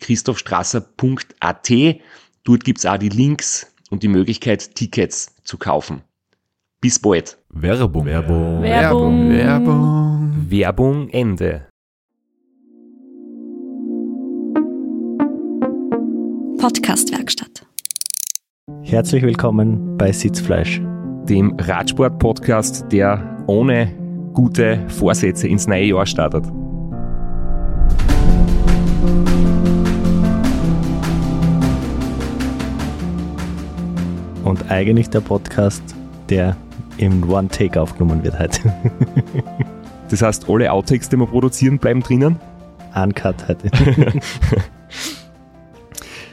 www.christophstrasser.at. Dort gibt's auch die Links und die Möglichkeit, Tickets zu kaufen. Bis bald. Werbung. Werbung. Werbung. Werbung. Werbung. Werbung Ende. Podcastwerkstatt. Herzlich willkommen bei Sitzfleisch. Dem Radsport-Podcast, der ohne gute Vorsätze ins neue Jahr startet. Und eigentlich der Podcast, der im One Take aufgenommen wird heute. Das heißt, alle Outtakes, die wir produzieren, bleiben drinnen. Uncut heute.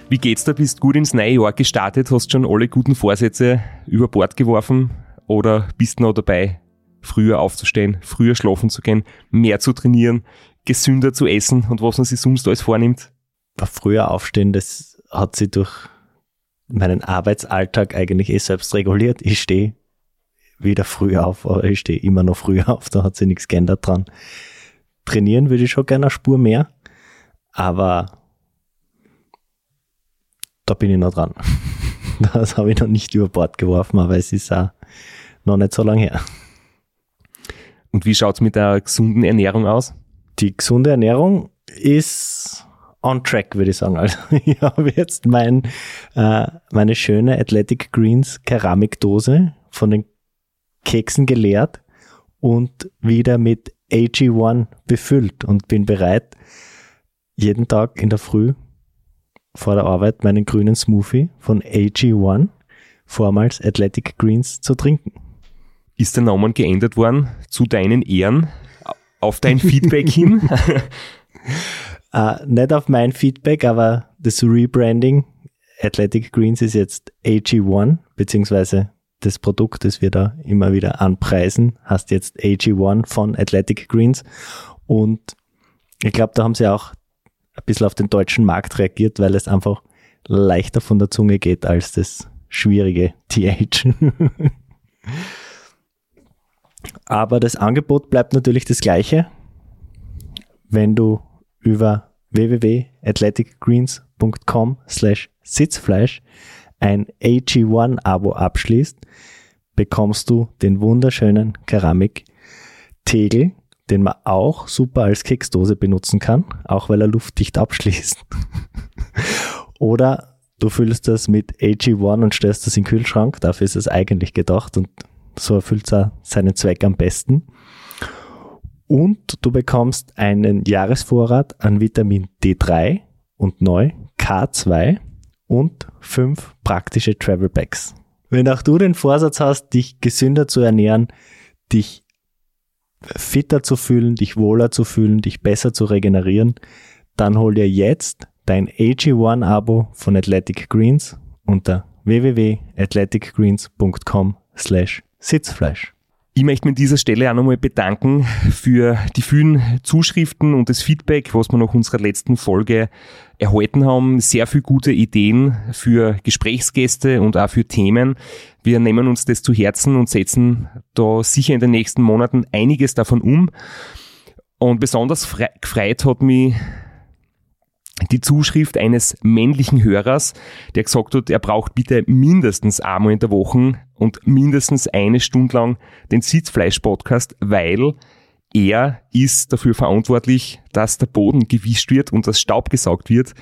Wie geht's da? Bist gut ins neue Jahr gestartet? Hast schon alle guten Vorsätze über Bord geworfen? Oder bist noch dabei, früher aufzustehen, früher schlafen zu gehen, mehr zu trainieren, gesünder zu essen und was man sich sonst alles vornimmt? Früher aufstehen, das hat sich durch meinen Arbeitsalltag eigentlich eh selbst reguliert. Ich stehe wieder früh auf, aber ich stehe immer noch früh auf, da hat sich nichts geändert dran. Trainieren würde ich schon gerne eine Spur mehr, aber da bin ich noch dran. Das habe ich noch nicht über Bord geworfen, aber es ist auch noch nicht so lange her. Und wie schaut's mit der gesunden Ernährung aus? Die gesunde Ernährung ist on track, würde ich sagen. Also ich habe jetzt mein, äh, meine schöne Athletic Greens Keramikdose von den Keksen geleert und wieder mit AG1 befüllt und bin bereit, jeden Tag in der Früh vor der Arbeit meinen grünen Smoothie von AG1, vormals Athletic Greens, zu trinken. Ist der Name geändert worden zu deinen Ehren? Auf dein Feedback hin? Äh, nicht auf mein Feedback, aber das Rebranding Athletic Greens ist jetzt AG1, beziehungsweise das Produkt, das wir da immer wieder anpreisen, heißt jetzt AG1 von Athletic Greens. Und ich glaube, da haben sie auch ein bisschen auf den deutschen Markt reagiert, weil es einfach leichter von der Zunge geht als das schwierige TH. Aber das Angebot bleibt natürlich das gleiche. Wenn du über www.athleticgreens.com slash Sitzfleisch ein AG1-Abo abschließt, bekommst du den wunderschönen Keramik-Tegel, den man auch super als Keksdose benutzen kann, auch weil er luftdicht abschließt. Oder du füllst das mit AG1 und stellst das in den Kühlschrank, dafür ist es eigentlich gedacht und so erfüllt auch seinen Zweck am besten. Und du bekommst einen Jahresvorrat an Vitamin D3 und neu K2 und fünf praktische Travel Bags. Wenn auch du den Vorsatz hast, dich gesünder zu ernähren, dich fitter zu fühlen, dich wohler zu fühlen, dich besser zu regenerieren, dann hol dir jetzt dein AG1-Abo von Athletic Greens unter www.athleticgreens.com slash Sitzfleisch. Ich möchte mich an dieser Stelle auch nochmal bedanken für die vielen Zuschriften und das Feedback, was wir nach unserer letzten Folge erhalten haben. Sehr viele gute Ideen für Gesprächsgäste und auch für Themen. Wir nehmen uns das zu Herzen und setzen da sicher in den nächsten Monaten einiges davon um. Und besonders gefreut hat mich die Zuschrift eines männlichen Hörers, der gesagt hat, er braucht bitte mindestens einmal in der Woche und mindestens eine Stunde lang den Sitzfleisch-Podcast, weil er ist dafür verantwortlich, dass der Boden gewischt wird und das Staub gesaugt wird.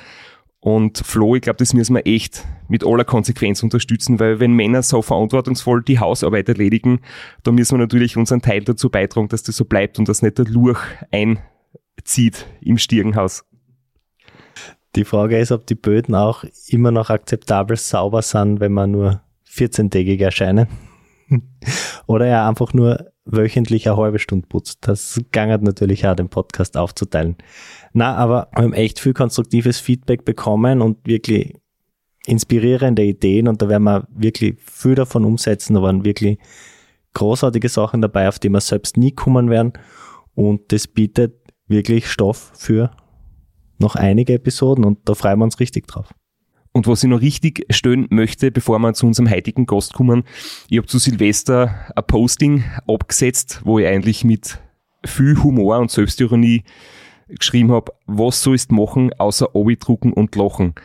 Und Flo, ich glaube, das müssen wir echt mit aller Konsequenz unterstützen, weil wenn Männer so verantwortungsvoll die Hausarbeit erledigen, dann müssen wir natürlich unseren Teil dazu beitragen, dass das so bleibt und dass nicht der Lurch einzieht im Stirnhaus. Die Frage ist, ob die Böden auch immer noch akzeptabel sauber sind, wenn man nur 14-tägig erscheinen. Oder er einfach nur wöchentlich eine halbe Stunde putzt. Das gangert natürlich auch, den Podcast aufzuteilen. Na, aber wir haben echt viel konstruktives Feedback bekommen und wirklich inspirierende Ideen und da werden wir wirklich viel davon umsetzen. Da waren wirklich großartige Sachen dabei, auf die wir selbst nie kommen werden und das bietet wirklich Stoff für noch einige Episoden und da freuen wir uns richtig drauf. Und was ich noch richtig stellen möchte, bevor wir zu unserem heutigen Gast kommen, ich habe zu Silvester ein Posting abgesetzt, wo ich eigentlich mit viel Humor und Selbstironie geschrieben habe, was sollst machen, außer drucken und lachen.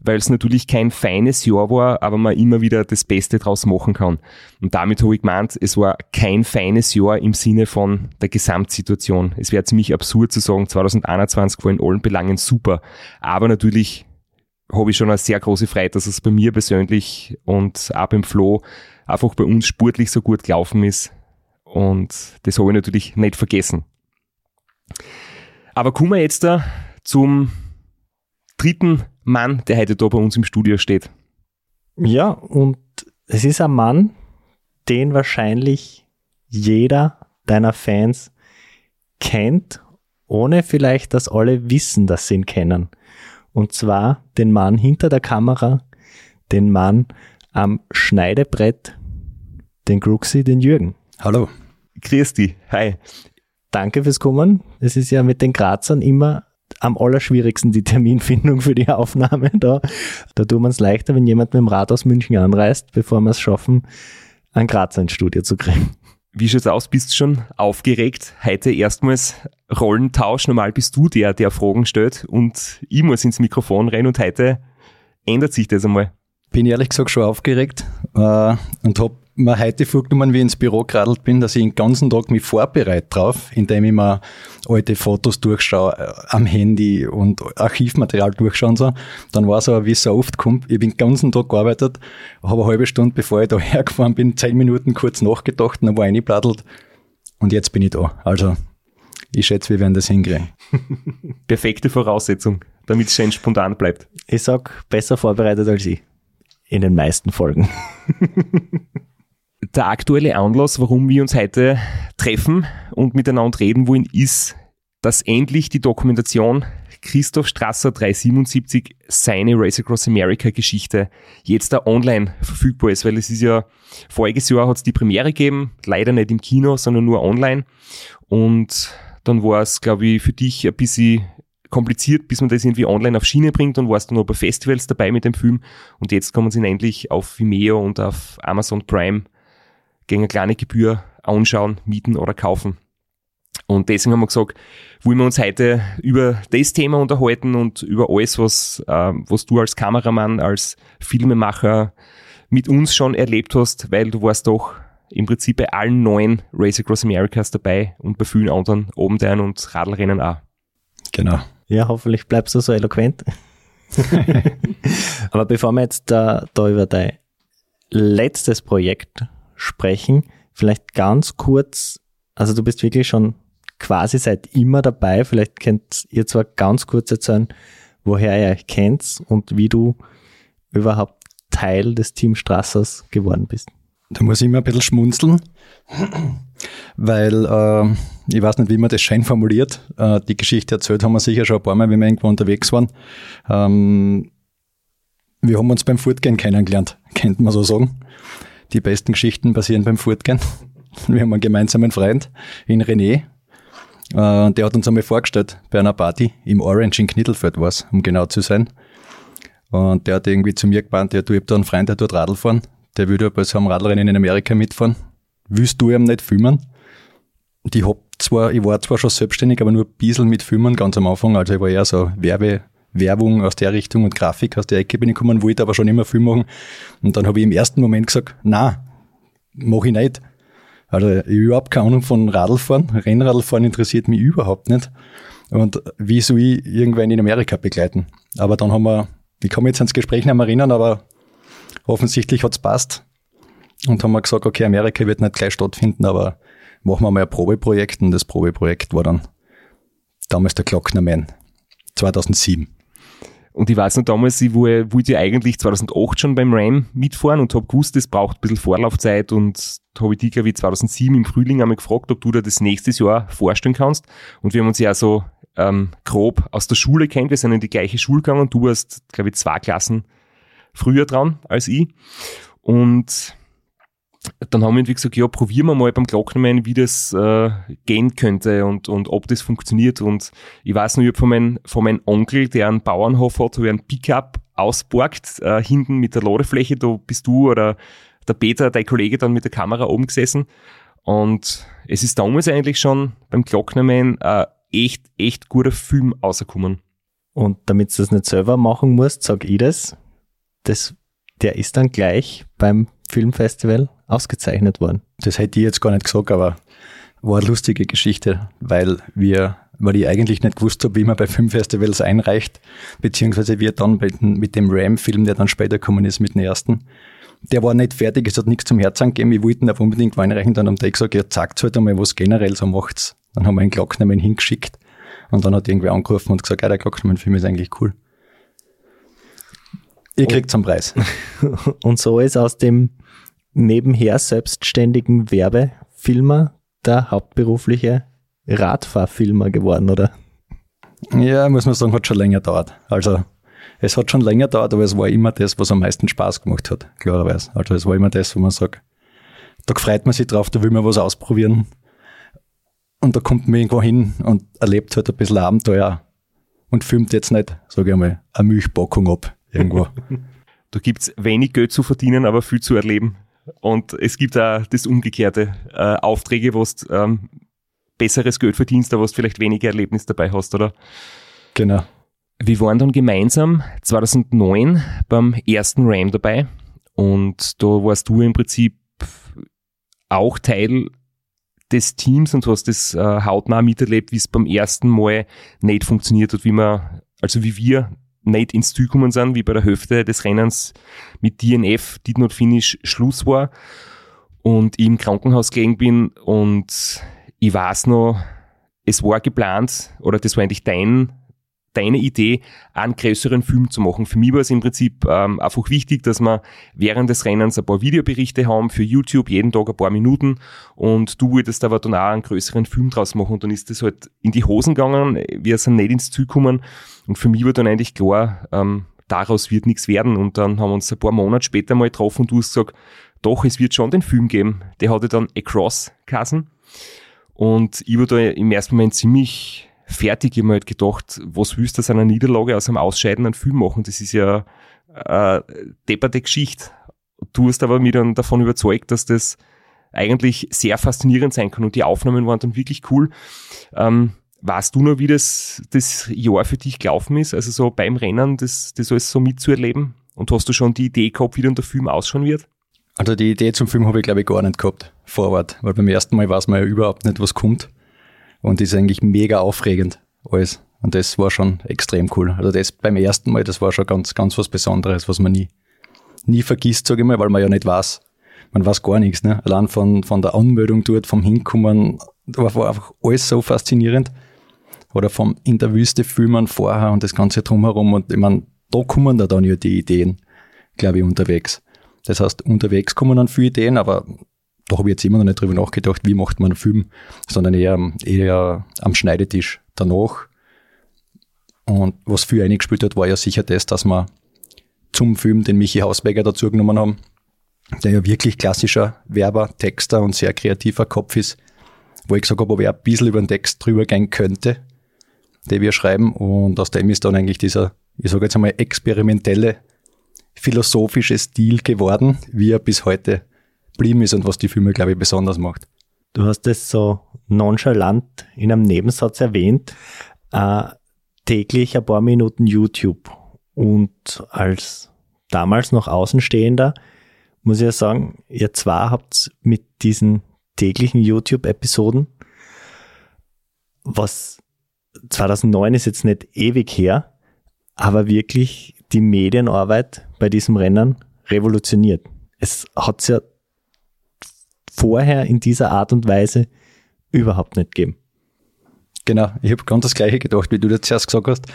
Weil es natürlich kein feines Jahr war, aber man immer wieder das Beste draus machen kann. Und damit habe ich gemeint, es war kein feines Jahr im Sinne von der Gesamtsituation. Es wäre ziemlich absurd zu sagen, 2021 war in allen Belangen super. Aber natürlich habe ich schon eine sehr große Freude, dass es bei mir persönlich und auch beim Flo einfach bei uns sportlich so gut gelaufen ist. Und das habe ich natürlich nicht vergessen. Aber kommen wir jetzt da zum dritten Mann, der heute da bei uns im Studio steht. Ja, und es ist ein Mann, den wahrscheinlich jeder deiner Fans kennt, ohne vielleicht, dass alle wissen, dass sie ihn kennen. Und zwar den Mann hinter der Kamera, den Mann am Schneidebrett, den Gruxi, den Jürgen. Hallo. Grüß dich. Hi. Danke fürs Kommen. Es ist ja mit den Grazern immer am allerschwierigsten die Terminfindung für die Aufnahme da. Da tun wir es leichter, wenn jemand mit dem Rad aus München anreist, bevor wir es schaffen, ein Grazer ins Studio zu kriegen. Wie schaut's aus? Bist du schon aufgeregt? Heute erstmals Rollentausch. Normal bist du der, der Fragen stellt und ich muss ins Mikrofon rennen und heute ändert sich das einmal. Bin ehrlich gesagt schon aufgeregt äh, und habe mir heute vorgenommen, wie ich ins Büro geradelt bin, dass ich den ganzen Tag mich vorbereite drauf, indem ich mir alte Fotos durchschaue äh, am Handy und Archivmaterial durchschaue und so. Dann war es aber, wie es so oft kommt, ich bin den ganzen Tag gearbeitet, habe eine halbe Stunde, bevor ich da hergefahren bin, zehn Minuten kurz nachgedacht und dann war ich eingeblattelt und jetzt bin ich da. Also, ich schätze, wir werden das hinkriegen. Perfekte Voraussetzung, damit es schön spontan bleibt. Ich sag, besser vorbereitet als ich. In den meisten Folgen. der aktuelle Anlass, warum wir uns heute treffen und miteinander reden wollen, ist, dass endlich die Dokumentation Christoph Strasser 377 seine Race Across America Geschichte jetzt da online verfügbar ist, weil es ist ja, voriges Jahr hat es die Premiere gegeben, leider nicht im Kino, sondern nur online. Und dann war es, glaube ich, für dich ein bisschen kompliziert, bis man das irgendwie online auf Schiene bringt. Und warst du noch bei Festivals dabei mit dem Film. Und jetzt kann man ihn endlich auf Vimeo und auf Amazon Prime gegen eine kleine Gebühr anschauen, mieten oder kaufen. Und deswegen haben wir gesagt, wollen wir uns heute über das Thema unterhalten und über alles, was, äh, was du als Kameramann, als Filmemacher mit uns schon erlebt hast, weil du warst doch im Prinzip bei allen neuen Race Across Americas dabei und bei vielen anderen oben Obendern und Radlrennen auch. Genau. Ja, hoffentlich bleibst du so eloquent. Aber bevor wir jetzt da, da über dein letztes Projekt sprechen. Vielleicht ganz kurz, also du bist wirklich schon quasi seit immer dabei. Vielleicht könnt ihr zwar ganz kurz erzählen, woher ihr euch kennt und wie du überhaupt Teil des Team Strassers geworden bist. Da muss ich immer ein bisschen schmunzeln, weil äh, ich weiß nicht, wie man das schön formuliert. Äh, die Geschichte erzählt haben wir sicher schon ein paar Mal, wenn wir irgendwo unterwegs waren. Ähm, wir haben uns beim Fortgehen kennengelernt, könnte man so sagen. Die besten Geschichten passieren beim Fortgehen. Wir haben einen gemeinsamen Freund, in René. Äh, der hat uns einmal vorgestellt bei einer Party im Orange in Knittelfeld war um genau zu sein. Und der hat irgendwie zu mir gemeint, ja, du, ich hab da einen Freund, der tut Radl fahren. Der würde bei so einem Radlrennen in Amerika mitfahren. Willst du ihm nicht filmen? Und ich hab zwar, ich war zwar schon selbstständig, aber nur ein bisschen mit Filmen ganz am Anfang. Also ich war eher so Werbe, Werbung aus der Richtung und Grafik aus der Ecke bin ich gekommen, wollte aber schon immer viel machen. Und dann habe ich im ersten Moment gesagt, na, mache ich nicht. Also ich überhaupt keine Ahnung von Radlfahren. Rennradlfahren interessiert mich überhaupt nicht. Und wie soll ich irgendwann in Amerika begleiten? Aber dann haben wir ich mich jetzt ans Gespräch nicht mehr erinnern, aber offensichtlich hat's passt. Und haben wir gesagt, okay, Amerika wird nicht gleich stattfinden, aber machen wir mal ein Probeprojekt. Und das Probeprojekt war dann damals der Glocknerman 2007. Und ich weiß noch damals, ich wollte ja eigentlich 2008 schon beim RAM mitfahren und habe gewusst, es braucht ein bisschen Vorlaufzeit und habe ich dich, glaube ich, 2007 im Frühling einmal gefragt, ob du dir das nächstes Jahr vorstellen kannst. Und wir haben uns ja so ähm, grob aus der Schule kennt, wir sind in die gleiche Schule gegangen, du warst, glaube ich, zwei Klassen früher dran als ich. Und dann haben wir irgendwie gesagt, ja, probieren wir mal beim Glocknermann, wie das äh, gehen könnte und, und ob das funktioniert. Und ich weiß noch, ich von meinem von mein Onkel, der einen Bauernhof hat, habe ich einen Pickup ausborgt, äh, hinten mit der Ladefläche, da bist du oder der Peter, dein Kollege, dann mit der Kamera oben gesessen. Und es ist damals eigentlich schon beim Glocknermann äh, echt, echt guter Film rausgekommen. Und damit du das nicht selber machen musst, sag ich das, das der ist dann gleich beim Filmfestival ausgezeichnet worden. Das hätte ich jetzt gar nicht gesagt, aber war eine lustige Geschichte, weil wir, weil ich eigentlich nicht gewusst habe, wie man bei Filmfestivals einreicht, beziehungsweise wir dann mit dem Ram-Film, der dann später gekommen ist, mit dem ersten, der war nicht fertig, es hat nichts zum Herz angegeben, wir wollten aber unbedingt einreichen, dann haben die gesagt, ja, sagt halt einmal, was generell so macht's. Dann haben wir einen Glocknermann hingeschickt und dann hat irgendwer angerufen und gesagt, ja, der Glocknermann-Film ist eigentlich cool. Ihr kriegt zum Preis. Und so ist aus dem nebenher selbstständigen Werbefilmer der hauptberufliche Radfahrfilmer geworden, oder? Ja, muss man sagen, hat schon länger dauert. Also es hat schon länger dauert, aber es war immer das, was am meisten Spaß gemacht hat, klarerweise. Also es war immer das, wo man sagt, da freut man sich drauf, da will man was ausprobieren. Und da kommt man irgendwo hin und erlebt halt ein bisschen Abenteuer und filmt jetzt nicht, sage ich mal, eine Milchpackung ab irgendwo. da gibt's wenig Geld zu verdienen, aber viel zu erleben. Und es gibt auch das Umgekehrte, äh, Aufträge, wo du ähm, besseres Geld verdienst, aber wo du vielleicht weniger Erlebnis dabei hast, oder? Genau. Wir waren dann gemeinsam 2009 beim ersten RAM dabei und da warst du im Prinzip auch Teil des Teams und hast das äh, hautnah miterlebt, wie es beim ersten Mal nicht funktioniert hat, wie man, also wie wir nicht ins Ziel gekommen sind, wie bei der Hälfte des Rennens mit DNF, Did Not Finish, Schluss war und ich im Krankenhaus gelegen bin und ich weiß noch, es war geplant, oder das war eigentlich dein deine Idee, einen größeren Film zu machen. Für mich war es im Prinzip ähm, einfach wichtig, dass wir während des Rennens ein paar Videoberichte haben für YouTube, jeden Tag ein paar Minuten und du wolltest aber dann auch einen größeren Film draus machen und dann ist das halt in die Hosen gegangen, wir sind nicht ins Ziel gekommen und für mich war dann eigentlich klar, ähm, daraus wird nichts werden und dann haben wir uns ein paar Monate später mal getroffen und du hast gesagt, doch, es wird schon den Film geben. Der hatte dann Across Kassen und ich war da im ersten Moment ziemlich fertig. Ich habe mir halt gedacht, was willst du aus einer Niederlage, aus einem Ausscheiden einen Film machen? Das ist ja äh, depperte Geschichte. Du hast aber mich dann davon überzeugt, dass das eigentlich sehr faszinierend sein kann und die Aufnahmen waren dann wirklich cool. Ähm, weißt du noch, wie das, das Jahr für dich gelaufen ist? Also so beim Rennen, das, das alles so mitzuerleben? Und hast du schon die Idee gehabt, wie dann der Film ausschauen wird? Also die Idee zum Film habe ich glaube ich gar nicht gehabt, vorwärts, weil beim ersten Mal weiß man ja überhaupt nicht, was kommt und ist eigentlich mega aufregend alles. Und das war schon extrem cool. Also das beim ersten Mal, das war schon ganz, ganz was Besonderes, was man nie, nie vergisst, sage ich mal, weil man ja nicht weiß. Man weiß gar nichts. Ne? Allein von, von der Anmeldung dort, vom Hinkommen, war einfach alles so faszinierend. Oder vom in der Wüste filmen vorher und das Ganze drumherum. Und ich meine, da kommen da dann ja die Ideen, glaube ich, unterwegs. Das heißt, unterwegs kommen dann viele Ideen, aber da habe ich jetzt immer noch nicht drüber nachgedacht, wie macht man einen Film, sondern eher, eher am Schneidetisch danach. Und was viel eingespielt hat, war ja sicher das, dass wir zum Film den Michi Hausberger dazu genommen haben, der ja wirklich klassischer Werber, Texter und sehr kreativer Kopf ist, wo ich gesagt habe, ob er ein bisschen über den Text drüber gehen könnte, den wir schreiben. Und aus dem ist dann eigentlich dieser, ich sage jetzt einmal, experimentelle, philosophische Stil geworden, wie er bis heute geblieben ist und was die Filme, glaube ich, besonders macht. Du hast es so nonchalant in einem Nebensatz erwähnt, äh, täglich ein paar Minuten YouTube. Und als damals noch Außenstehender muss ich ja sagen, ihr zwar habt mit diesen täglichen YouTube-Episoden, was 2009 ist jetzt nicht ewig her, aber wirklich die Medienarbeit bei diesem Rennen revolutioniert. Es hat es ja vorher in dieser Art und Weise überhaupt nicht gegeben. Genau, ich habe ganz das Gleiche gedacht, wie du das zuerst gesagt hast,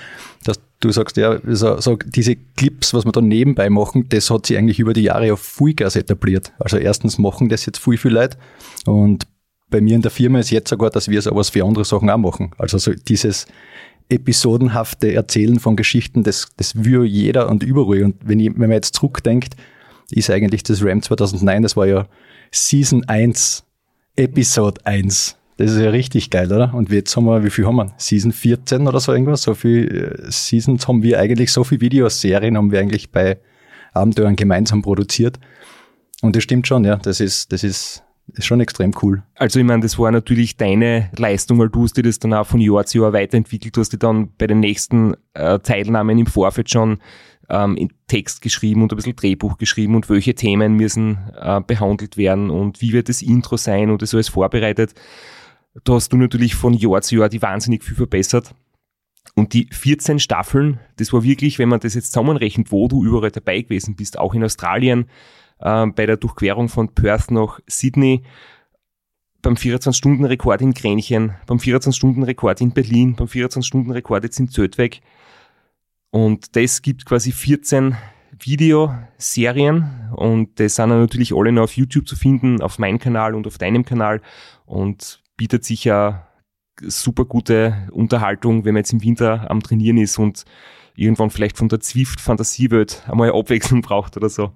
dass du sagst, ja, so, so diese Clips, was wir da nebenbei machen, das hat sich eigentlich über die Jahre auf Vollgas etabliert. Also erstens machen das jetzt viel, viel Leute und bei mir in der Firma ist jetzt sogar, dass wir sowas für andere Sachen auch machen. Also so dieses episodenhafte Erzählen von Geschichten, das, das will jeder und überall. Und wenn, ich, wenn man jetzt zurückdenkt, ist eigentlich das RAM 2009, das war ja Season 1, Episode 1. Das ist ja richtig geil, oder? Und jetzt haben wir, wie viel haben wir? Season 14 oder so irgendwas? So viel äh, Seasons haben wir eigentlich, so viele Videoserien haben wir eigentlich bei Abenteuern gemeinsam produziert. Und das stimmt schon, ja. Das ist, das ist, ist schon extrem cool. Also ich meine, das war natürlich deine Leistung, weil du hast dir das dann auch von Jahr zu Jahr weiterentwickelt. Du hast dir dann bei den nächsten äh, Teilnahmen im Vorfeld schon ähm, Text geschrieben und ein bisschen Drehbuch geschrieben und welche Themen müssen äh, behandelt werden und wie wird das Intro sein und das alles vorbereitet. Da hast du natürlich von Jahr zu Jahr die wahnsinnig viel verbessert. Und die 14 Staffeln, das war wirklich, wenn man das jetzt zusammenrechnet, wo du überall dabei gewesen bist, auch in Australien, äh, bei der Durchquerung von Perth nach Sydney, beim 24-Stunden-Rekord in Kränchen, beim 24-Stunden-Rekord in Berlin, beim 24-Stunden-Rekord jetzt in Zödweg. Und das gibt quasi 14 Videoserien und das sind natürlich alle noch auf YouTube zu finden, auf meinem Kanal und auf deinem Kanal und bietet sich ja super gute Unterhaltung, wenn man jetzt im Winter am Trainieren ist und irgendwann vielleicht von der Zwift-Fantasiewelt einmal Abwechslung braucht oder so.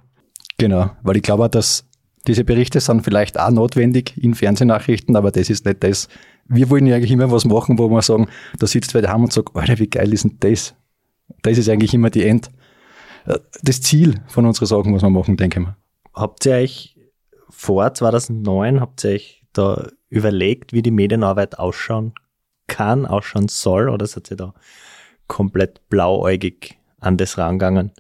Genau, weil ich glaube, dass diese Berichte sind vielleicht auch notwendig in Fernsehnachrichten, aber das ist nicht das. Wir wollen ja eigentlich immer was machen, wo wir sagen, da sitzt wer daheim und sagt, Alter, wie geil ist denn das? Das ist eigentlich immer die End, äh, das Ziel von unseren Sachen, was wir machen, denke ich mal. Habt ihr euch vor 2009, habt ihr euch da überlegt, wie die Medienarbeit ausschauen kann, ausschauen soll, oder seid ihr da komplett blauäugig an das rangegangen?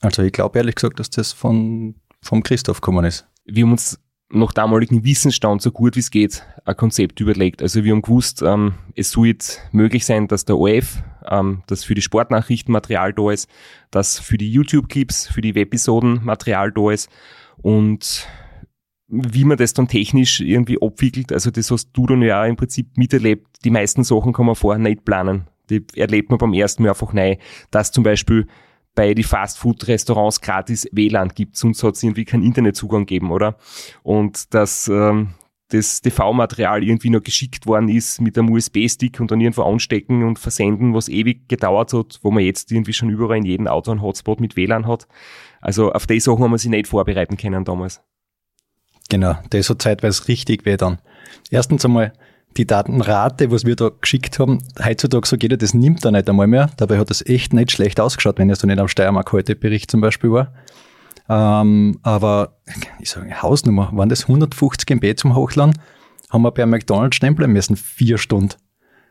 Also ich glaube ehrlich gesagt, dass das von, vom Christoph gekommen ist. Wir haben uns nach damaligem Wissensstand so gut wie es geht ein Konzept überlegt. Also wir haben gewusst, ähm, es soll jetzt möglich sein, dass der OF, ähm, dass für die Sportnachrichten Material da ist, dass für die YouTube-Clips, für die Webisoden Material da ist und wie man das dann technisch irgendwie abwickelt, also das hast du dann ja im Prinzip miterlebt. Die meisten Sachen kann man vorher nicht planen. Die erlebt man beim ersten Mal einfach neu. Dass zum Beispiel bei die Fastfood-Restaurants gratis WLAN gibt, sonst hat es irgendwie keinen Internetzugang gegeben, oder? Und dass ähm, das TV-Material irgendwie noch geschickt worden ist mit einem USB-Stick und dann irgendwo anstecken und versenden, was ewig gedauert hat, wo man jetzt irgendwie schon überall in jedem Auto einen Hotspot mit WLAN hat. Also auf die Sachen haben wir sich nicht vorbereiten können damals. Genau, das hat zeitweise richtig weh dann. Erstens einmal, die Datenrate, was wir da geschickt haben, heutzutage so jeder, das nimmt er nicht einmal mehr. Dabei hat es echt nicht schlecht ausgeschaut, wenn es so nicht am Steiermark heute Bericht zum Beispiel war. Ähm, aber ich sage, Hausnummer, waren das 150 MB zum Hochladen, haben wir bei McDonalds stempeln müssen, vier Stunden.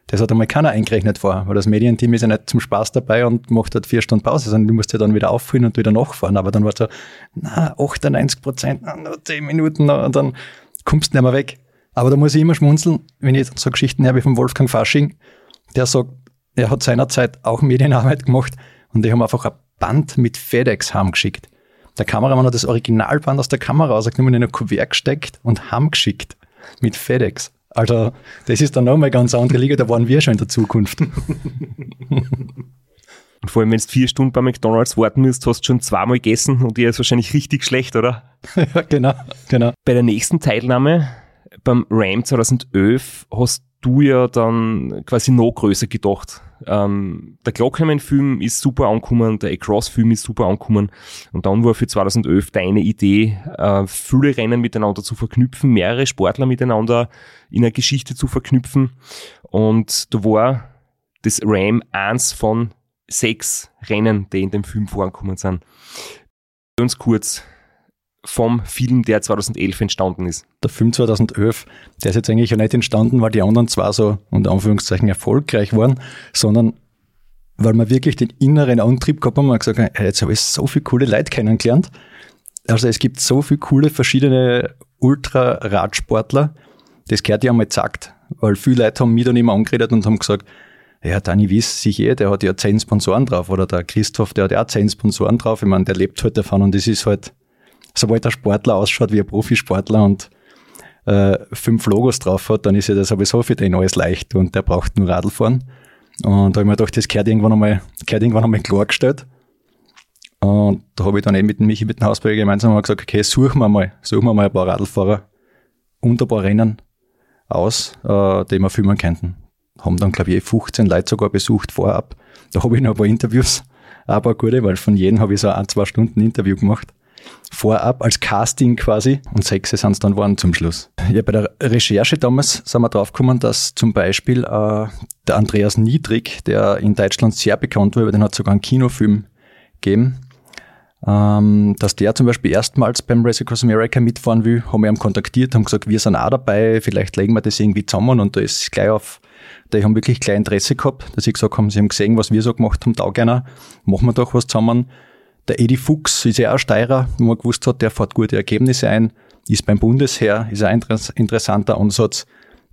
Das hat einmal keiner eingerechnet vorher, weil das Medienteam ist ja nicht zum Spaß dabei und macht halt vier Stunden Pause, sondern du musst ja dann wieder auffüllen und wieder nachfahren. Aber dann war es so, na, 98 Prozent, nur 10 Minuten, und dann kommst du nicht mehr weg. Aber da muss ich immer schmunzeln, wenn ich so Geschichten habe vom Wolfgang Fasching, der sagt, er hat seinerzeit auch Medienarbeit gemacht und die haben einfach ein Band mit FedEx heimgeschickt. Der Kameramann hat das Originalband aus der Kamera rausgenommen, in ein Kuvert gesteckt und heimgeschickt mit FedEx. Also, das ist dann nochmal eine ganz andere Liga, da waren wir schon in der Zukunft. Und vor allem, wenn du vier Stunden bei McDonalds warten musst, hast du schon zweimal gegessen und dir ist wahrscheinlich richtig schlecht, oder? ja, genau, genau. Bei der nächsten Teilnahme beim RAM 2011 hast du ja dann quasi noch größer gedacht. Ähm, der Clockhammond-Film ist super angekommen, der Across-Film ist super angekommen und dann war für 2011 deine Idee, äh, viele Rennen miteinander zu verknüpfen, mehrere Sportler miteinander in eine Geschichte zu verknüpfen und da war das RAM eins von sechs Rennen, die in dem Film vorgekommen sind. Ganz kurz, vom Film, der 2011 entstanden ist. Der Film 2011, der ist jetzt eigentlich ja nicht entstanden, weil die anderen zwar so unter Anführungszeichen erfolgreich waren, sondern weil wir wirklich den inneren Antrieb gehabt haben und gesagt haben, hey, jetzt habe ich so viele coole Leute kennengelernt. Also es gibt so viele coole verschiedene Ultra-Radsportler. Das gehört ja einmal zackt, weil viele Leute haben mich dann immer angeredet und haben gesagt, ja, Dani Wies sich eh, der hat ja zehn Sponsoren drauf oder der Christoph, der hat ja auch zehn Sponsoren drauf. Ich meine, der lebt halt davon und das ist halt, sobald der Sportler ausschaut wie ein Profisportler und äh, fünf Logos drauf hat, dann ist ja das sowieso für den alles leicht und der braucht nur Radl fahren. Und da habe ich mir gedacht, das gehört irgendwann einmal, gehört irgendwann einmal klargestellt. Und da habe ich dann eben mit dem Michi, mit dem Hausberger gemeinsam gesagt, okay, suchen wir mal, suchen wir mal ein paar Radlfahrer und ein paar Rennen aus, äh, die wir filmen könnten. Haben dann, glaube ich, 15 Leute sogar besucht vorab. Da habe ich noch ein paar Interviews, paar gute, weil von jedem habe ich so ein, zwei Stunden Interview gemacht. Vorab als Casting quasi und sechs sind es dann waren zum Schluss. Ja, bei der Recherche damals sind wir draufgekommen, dass zum Beispiel äh, der Andreas Niedrig, der in Deutschland sehr bekannt war, den hat sogar einen Kinofilm gegeben, ähm, dass der zum Beispiel erstmals beim Race Across America mitfahren will, haben wir ihn kontaktiert, haben gesagt, wir sind auch dabei, vielleicht legen wir das irgendwie zusammen und da ist gleich auf, die haben wirklich gleich Interesse gehabt, dass sie gesagt haben, sie haben gesehen, was wir so gemacht haben, da gerne, machen wir doch was zusammen. Der Edi Fuchs ist ja auch Steirer, wo man gewusst hat, der fährt gute Ergebnisse ein, ist beim Bundesheer, ist ein interessanter Ansatz.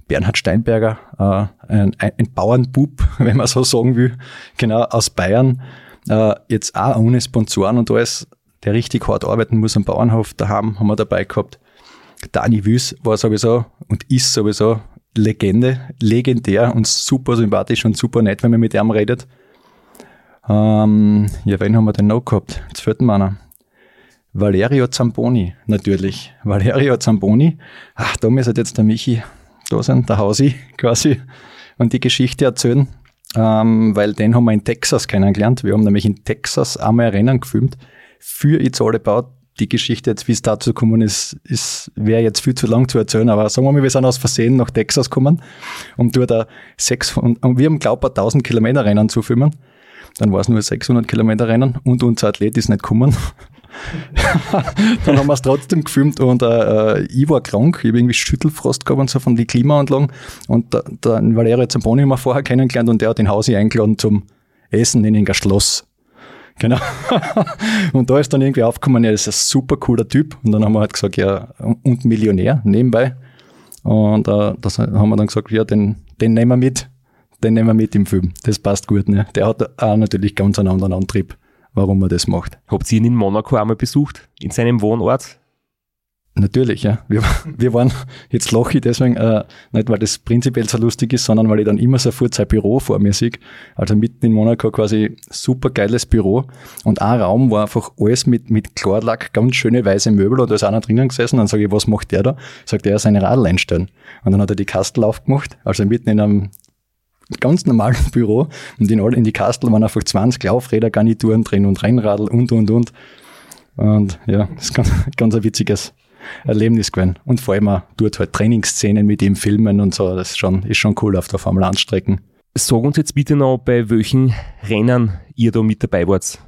Bernhard Steinberger, äh, ein, ein Bauernbub, wenn man so sagen will, genau, aus Bayern, äh, jetzt auch ohne Sponsoren und alles, der richtig hart arbeiten muss am Bauernhof daheim, haben wir dabei gehabt. Dani Wüs war sowieso und ist sowieso Legende, legendär und super sympathisch und super nett, wenn man mit ihm redet. Ähm, ja, wen haben wir denn noch gehabt? Jetzt fällt mir einer. Valerio Zamboni, natürlich. Valerio Zamboni. Ach, da müsste jetzt der Michi da sein, der Hausi quasi, und die Geschichte erzählen ähm, weil den haben wir in Texas kennengelernt. Wir haben nämlich in Texas einmal ein Rennen gefilmt für It's All About. Die Geschichte jetzt, wie es dazu gekommen ist, ist wäre jetzt viel zu lang zu erzählen, aber sagen wir mal, wir sind aus Versehen nach Texas gekommen, um dort ein sechs, und wir haben glaubt, ein 1000 Kilometer Rennen zu filmen. Dann war es nur 600 Kilometer Rennen und unser Athlet ist nicht gekommen. dann haben wir es trotzdem gefilmt und äh, ich war krank, ich habe irgendwie Schüttelfrost gehabt und so von den Klimaanlagen und da, da Valerio Zamboni haben wir vorher kennengelernt und der hat den Hausi eingeladen zum Essen in ein Schloss. Genau. und da ist dann irgendwie aufgekommen, ja, das ist ein super cooler Typ. Und dann haben wir halt gesagt, ja, und Millionär nebenbei. Und äh, das haben wir dann gesagt, ja, den, den nehmen wir mit. Den nehmen wir mit im Film. Das passt gut. Ne? Der hat auch natürlich ganz einen anderen Antrieb warum er das macht. Habt ihr ihn in Monaco einmal besucht? In seinem Wohnort? Natürlich, ja. Wir, wir waren, jetzt lache ich deswegen, äh, nicht weil das prinzipiell so lustig ist, sondern weil ich dann immer sofort sein Büro vor mir sehe. Also mitten in Monaco quasi super geiles Büro. Und ein Raum war einfach alles mit, mit Klarlack, ganz schöne weiße Möbel und da ist einer drinnen gesessen. Dann sage ich, was macht der da? Sagt er, seine Radl einstellen. Und dann hat er die Kastel aufgemacht, also mitten in einem ganz normalen Büro und in, in die Kastel waren einfach 20 Laufräder, Garnituren drin und Rennradl und, und, und. Und ja, das ist ganz, ganz ein witziges Erlebnis gewesen. Und vor allem auch dort halt Trainingsszenen mit ihm filmen und so, das ist schon, ist schon cool auf der Formel 1 Strecken. Sag uns jetzt bitte noch, bei welchen Rennen ihr da mit dabei wart.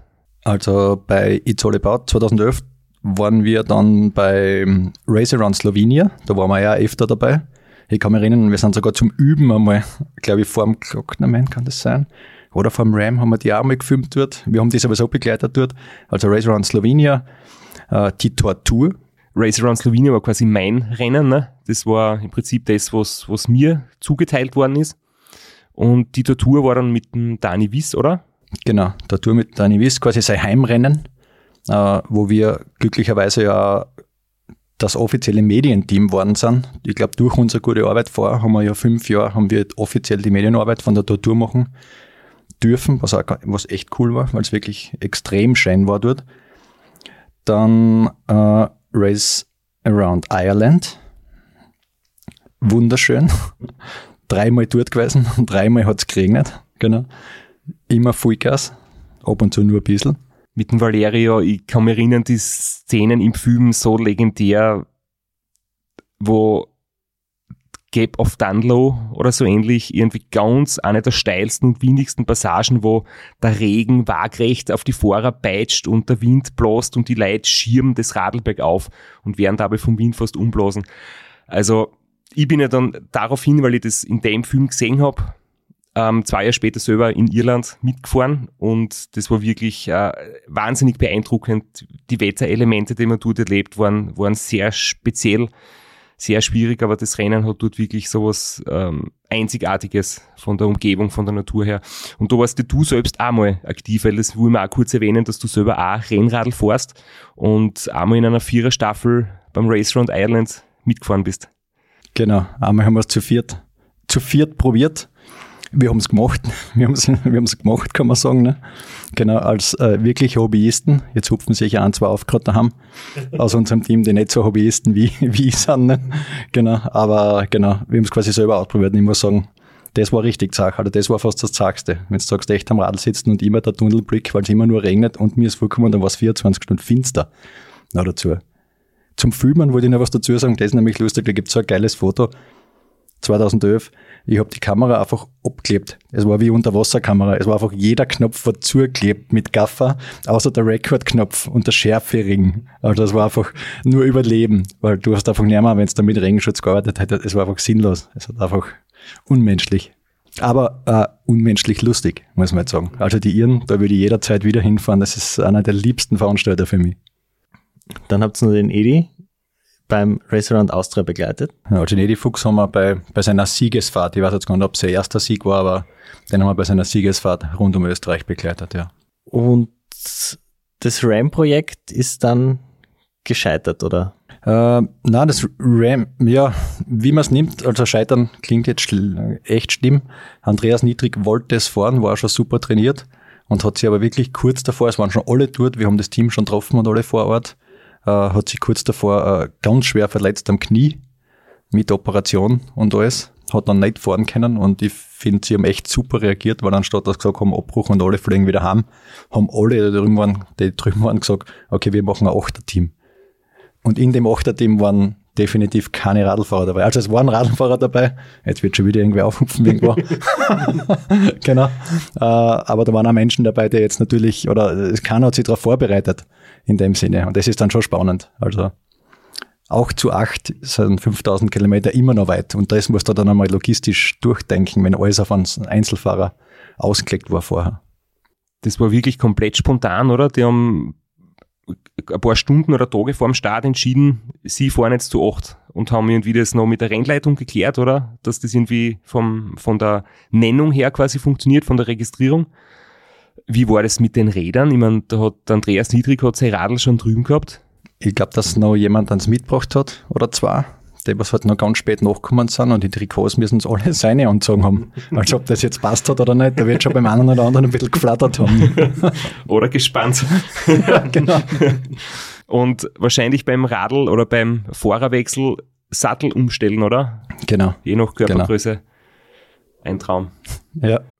Also bei It's All About 2011 waren wir dann bei Race Around Slovenia, da waren wir ja öfter dabei. Ich kann mich erinnern, wir sind sogar zum Üben einmal, glaube ich, vor dem Glocknerman kann das sein. Oder vor dem Ram haben wir die auch mal gefilmt dort. Wir haben die sowieso begleitet dort. Also Race Around Slovenia, äh, die Tortur. Race Around Slovenia war quasi mein Rennen. Ne? Das war im Prinzip das, was, was mir zugeteilt worden ist. Und die Tortur war dann mit dem Dani Wiss, oder? Genau, Tortur mit Dani Wiss, quasi sein Heimrennen, äh, wo wir glücklicherweise ja das offizielle Medienteam worden sind. Ich glaube, durch unsere gute Arbeit vorher haben wir ja fünf Jahre, haben wir offiziell die Medienarbeit von der Tortur machen dürfen, was, auch, was echt cool war, weil es wirklich extrem schön war dort. Dann äh, Race Around Ireland. Wunderschön. dreimal dort gewesen und dreimal hat es geregnet. Genau. Immer Vollgas, ab und zu nur ein bisschen mit dem Valerio, ich kann mich erinnern, die Szenen im Film so legendär, wo Gap of Dunlow oder so ähnlich, irgendwie ganz eine der steilsten und windigsten Passagen, wo der Regen waagrecht auf die Fahrer peitscht und der Wind bläst und die Leute schirmen das Radl bergauf und werden dabei vom Wind fast umblasen. Also ich bin ja dann darauf hin, weil ich das in dem Film gesehen habe, ähm, zwei Jahre später selber in Irland mitgefahren und das war wirklich äh, wahnsinnig beeindruckend. Die Wetterelemente, die man dort erlebt, waren, waren sehr speziell. sehr schwierig, aber das Rennen hat dort wirklich sowas ähm, Einzigartiges von der Umgebung, von der Natur her. Und da warst du selbst auch mal aktiv, weil das will ich auch kurz erwähnen, dass du selber auch Rennradl fährst und einmal in einer Viererstaffel beim Race Round Ireland mitgefahren bist. Genau, einmal haben wir es zu viert, zu viert probiert wir haben es gemacht. Wir haben es wir haben's gemacht, kann man sagen. Ne? Genau, als äh, wirklich Hobbyisten. Jetzt hupfen sich ein, zwei auf gerade daheim aus unserem Team, die nicht so Hobbyisten wie, wie ich sind. Ne? Genau, aber genau, wir haben es quasi selber ausprobiert. Ich muss sagen, das war richtig Sache, oder das war fast das Zagste. Wenn du sagst, echt am Radl sitzen und immer der Tunnelblick, weil es immer nur regnet und mir ist vorgekommen, dann war es 24 Stunden finster. Na dazu. Zum Filmen wollte ich noch was dazu sagen, das ist nämlich lustig, da gibt es so ein geiles Foto, 2011, ich habe die Kamera einfach abgeklebt. Es war wie Unterwasserkamera. Es war einfach jeder Knopf war zugeklebt mit Gaffer, außer der Record-Knopf und der Schärfering. Also das war einfach nur Überleben, weil du hast einfach nicht mehr, wenn es da mit Regenschutz gearbeitet hätte, es war einfach sinnlos. Es hat einfach unmenschlich. Aber äh, unmenschlich lustig, muss man jetzt sagen. Also die Iren, da würde ich jederzeit wieder hinfahren. Das ist einer der liebsten Veranstalter für mich. Dann habt ihr noch den Edi, beim Race Around Austria begleitet. Ja, Genedi Fuchs haben wir bei, bei seiner Siegesfahrt, ich weiß jetzt gar nicht, ob es sein erster Sieg war, aber den haben wir bei seiner Siegesfahrt rund um Österreich begleitet, ja. Und das RAM-Projekt ist dann gescheitert, oder? Äh, na, das RAM, ja, wie man es nimmt, also scheitern klingt jetzt echt schlimm. Andreas Niedrig wollte es fahren, war schon super trainiert und hat sich aber wirklich kurz davor, es waren schon alle dort, wir haben das Team schon getroffen und alle vor Ort, äh, hat sich kurz davor äh, ganz schwer verletzt am Knie mit Operation und alles. Hat dann nicht fahren können und ich finde, sie haben echt super reagiert, weil anstatt dass sie gesagt haben, Abbruch und alle fliegen wieder heim, haben alle, die drüben waren, die drüben waren gesagt, okay, wir machen ein Achter-Team. Und in dem Achter-Team waren definitiv keine Radlfahrer dabei. Also es waren Radlfahrer dabei. Jetzt wird schon wieder irgendwie aufhupfen irgendwo. genau. Äh, aber da waren auch Menschen dabei, die jetzt natürlich, oder keiner hat sich darauf vorbereitet in dem Sinne. Und das ist dann schon spannend. Also auch zu acht sind 5000 Kilometer immer noch weit. Und das musst du dann einmal logistisch durchdenken, wenn alles auf einen Einzelfahrer ausgelegt war vorher. Das war wirklich komplett spontan, oder? Die haben ein paar Stunden oder Tage vor dem Start entschieden, sie fahren jetzt zu acht und haben irgendwie das noch mit der Rennleitung geklärt, oder? Dass das irgendwie vom, von der Nennung her quasi funktioniert, von der Registrierung. Wie war das mit den Rädern? Ich meine, da hat Andreas Niedrig hat sein Radl schon drüben gehabt. Ich glaube, dass noch jemand ans mitgebracht hat oder zwei, die was halt noch ganz spät nachgekommen sind und die Trikots müssen uns alle seine anzogen haben. Also ob das jetzt passt hat oder nicht, da wird schon beim einen oder anderen ein bisschen geflattert haben. oder gespannt. genau. Und wahrscheinlich beim Radl oder beim Fahrerwechsel Sattel umstellen, oder? Genau. Je nach Körpergröße. Genau. Ein Traum. Ja.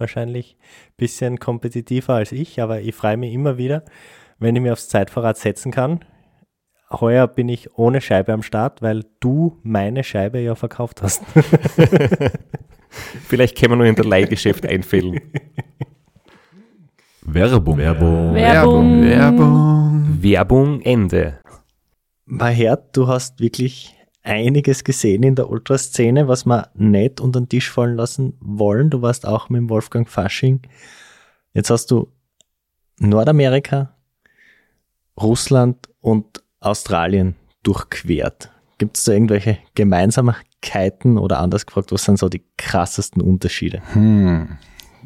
wahrscheinlich ein bisschen kompetitiver als ich, aber ich freue mich immer wieder, wenn ich mir aufs Zeitfahrrad setzen kann. Heuer bin ich ohne Scheibe am Start, weil du meine Scheibe ja verkauft hast. Vielleicht können wir nur in der Leihgeschäft einfällen. Werbung. Werbung. Werbung. Werbung. Werbung Ende. Mein Herr, du hast wirklich einiges gesehen in der Ultraszene, was wir nicht unter den Tisch fallen lassen wollen. Du warst auch mit Wolfgang Fasching. Jetzt hast du Nordamerika, Russland und Australien durchquert. Gibt es da irgendwelche Gemeinsamkeiten oder anders gefragt, was sind so die krassesten Unterschiede? Hm,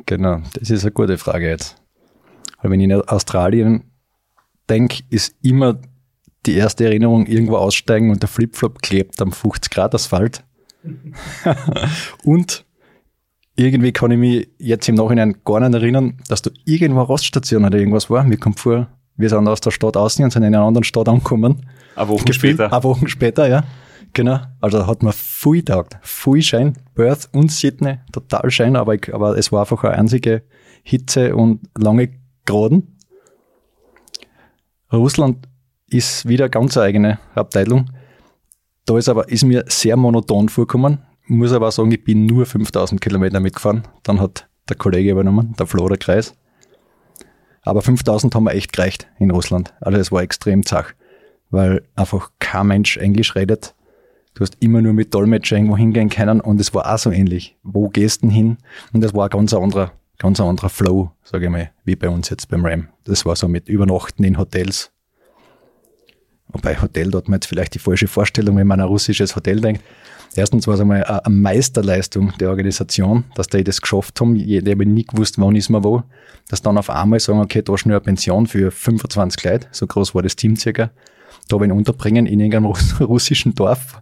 genau, das ist eine gute Frage jetzt. Weil wenn ich in Australien denke, ist immer die erste Erinnerung irgendwo aussteigen und der Flipflop klebt am 50 Grad Asphalt. und irgendwie kann ich mich jetzt im Nachhinein gar nicht erinnern, dass da irgendwo eine Raststation oder irgendwas war. Mir kommt vor, wir sind aus der Stadt außen und sind in einer anderen Stadt angekommen. Eine Woche Gefühlt später. Eine Woche später, ja. Genau. Also da hat man viel taugt. Viel Schein. Perth und Sydney, total Schein, aber, ich, aber es war einfach eine einzige Hitze und lange Geraden. Russland ist wieder ganz eine eigene Abteilung. Da ist aber, ist mir sehr monoton vorgekommen. Muss aber auch sagen, ich bin nur 5000 Kilometer mitgefahren. Dann hat der Kollege übernommen, der Flo der Kreis. Aber 5000 haben wir echt gereicht in Russland. Also es war extrem zach, weil einfach kein Mensch Englisch redet. Du hast immer nur mit Dolmetscher irgendwo hingehen können und es war auch so ähnlich. Wo gehst du hin? Und das war ein ganz anderer, ganz anderer Flow, sage ich mal, wie bei uns jetzt beim RAM. Das war so mit Übernachten in Hotels. Wobei Hotel dort man jetzt vielleicht die falsche Vorstellung, wenn man an ein russisches Hotel denkt. Erstens war es einmal eine Meisterleistung der Organisation, dass die das geschafft haben. Die haben nie gewusst, wann ist man wo. Dass dann auf einmal sagen, okay, da schnell eine Pension für 25 Leute, so groß war das Team circa, da wen unterbringen in irgendeinem russischen Dorf.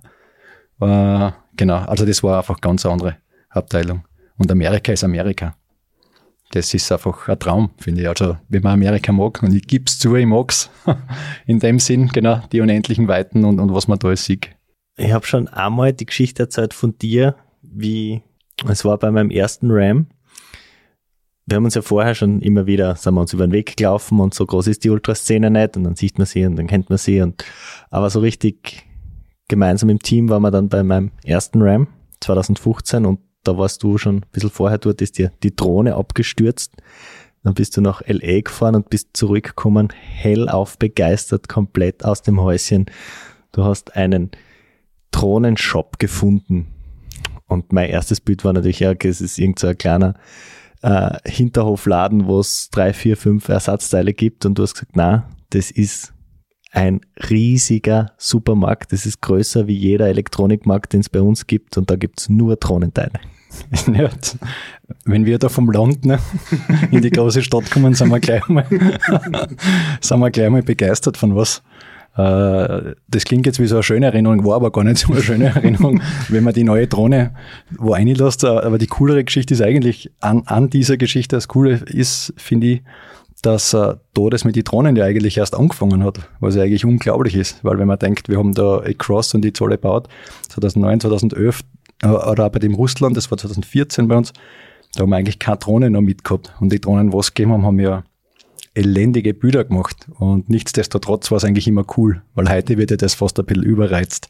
Äh, genau, also das war einfach ganz eine andere Abteilung. Und Amerika ist Amerika. Das ist einfach ein Traum, finde ich. Also, wenn man Amerika mag, und ich gebe es zu, ich mag's in dem Sinn, genau, die unendlichen Weiten und, und was man da alles sieht. Ich habe schon einmal die Geschichte erzählt von dir, wie es war bei meinem ersten Ram. Wir haben uns ja vorher schon immer wieder, sind wir uns über den Weg gelaufen und so groß ist die Ultraszene nicht und dann sieht man sie und dann kennt man sie und aber so richtig gemeinsam im Team waren wir dann bei meinem ersten Ram 2015 und da warst du schon ein bisschen vorher dort, ist dir die Drohne abgestürzt. Dann bist du nach LA gefahren und bist zurückgekommen, hellauf begeistert, komplett aus dem Häuschen. Du hast einen Drohnenshop gefunden. Und mein erstes Bild war natürlich, ja, es ist irgend so ein kleiner äh, Hinterhofladen, wo es drei, vier, fünf Ersatzteile gibt. Und du hast gesagt, na, das ist ein riesiger Supermarkt. Das ist größer wie jeder Elektronikmarkt, den es bei uns gibt. Und da gibt's nur Drohnenteile. Wenn wir da vom Land ne, in die große Stadt kommen, sind wir gleich mal, sind wir gleich mal begeistert von was. Äh, das klingt jetzt wie so eine schöne Erinnerung, war aber gar nicht so eine schöne Erinnerung, wenn man die neue Drohne wo reinlässt. Aber die coolere Geschichte ist eigentlich an, an dieser Geschichte, das Coole ist, finde ich, dass äh, da das mit den Drohnen ja eigentlich erst angefangen hat, was ja eigentlich unglaublich ist, weil wenn man denkt, wir haben da Across und die Zolle gebaut, 2009, 2011, äh, oder auch bei dem Russland, das war 2014 bei uns, da haben wir eigentlich keine Drohnen noch mitgehabt. Und die Drohnen, was gegeben haben, haben ja elendige Bilder gemacht. Und nichtsdestotrotz war es eigentlich immer cool, weil heute wird ja das fast ein bisschen überreizt,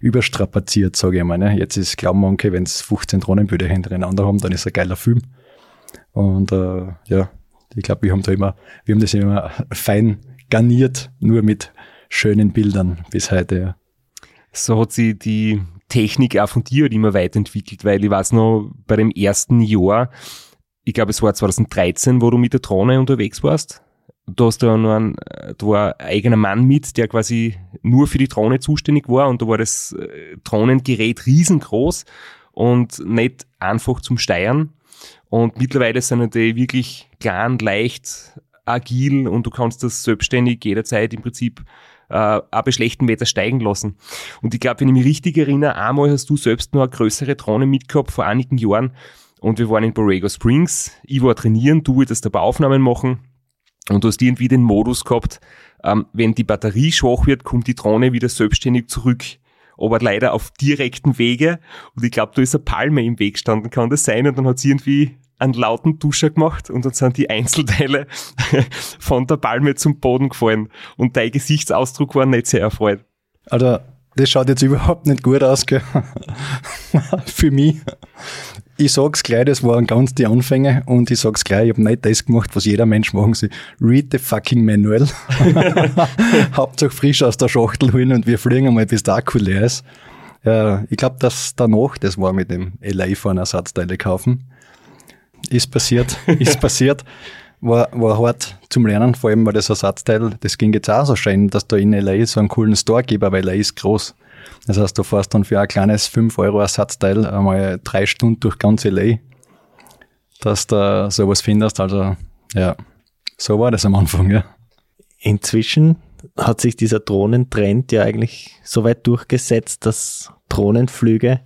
überstrapaziert, sage ich mal. Ne? Jetzt ist, glauben wir, okay, wenn es 15 Drohnenbilder hintereinander haben, dann ist es ein geiler Film. Und äh, ja, ich glaube, wir haben da immer, wir haben das immer fein garniert nur mit schönen Bildern bis heute. Ja. So hat sie die Technik auch von dir immer weiterentwickelt, weil ich weiß noch, bei dem ersten Jahr, ich glaube es war 2013, wo du mit der Drohne unterwegs warst. Da hast du ja noch einen, da war ein eigener Mann mit, der quasi nur für die Drohne zuständig war und da war das äh, Drohnengerät riesengroß und nicht einfach zum Steuern. Und mittlerweile sind die wirklich klein, leicht, agil und du kannst das selbstständig jederzeit im Prinzip äh, auch bei schlechtem Wetter steigen lassen. Und ich glaube, wenn ich mich richtig erinnere, einmal hast du selbst noch eine größere Drohne mitgehabt vor einigen Jahren und wir waren in Borrego Springs. Ich war trainieren, du wolltest dabei Aufnahmen machen und du hast irgendwie den Modus gehabt, ähm, wenn die Batterie schwach wird, kommt die Drohne wieder selbstständig zurück. Aber leider auf direkten Wege. Und ich glaube, da ist eine Palme im Weg gestanden, kann das sein? Und dann hat sie irgendwie einen lauten Duscher gemacht und dann sind die Einzelteile von der Palme zum Boden gefallen. Und dein Gesichtsausdruck war nicht sehr erfreut. Also, das schaut jetzt überhaupt nicht gut aus, gell? Für mich. Ich sag's gleich, das waren ganz die Anfänge und ich sag's gleich, ich habe nicht das gemacht, was jeder Mensch machen soll. Read the fucking manual. Hauptsache frisch aus der Schachtel holen und wir fliegen einmal, bis der Akku leer ist. Ja, ich glaube, dass danach, das war mit dem LA fahren Ersatzteile kaufen, ist passiert, ist passiert. War, war hart zum Lernen, vor allem weil das Ersatzteil, das ging jetzt auch so schön, dass da in LA so einen coolen Store gibt, weil LA ist groß. Das heißt, du fährst dann für ein kleines 5 Euro Ersatzteil einmal drei Stunden durch ganz LA, dass du sowas findest. Also, ja, so war das am Anfang, ja. Inzwischen hat sich dieser Drohnentrend ja eigentlich so weit durchgesetzt, dass Drohnenflüge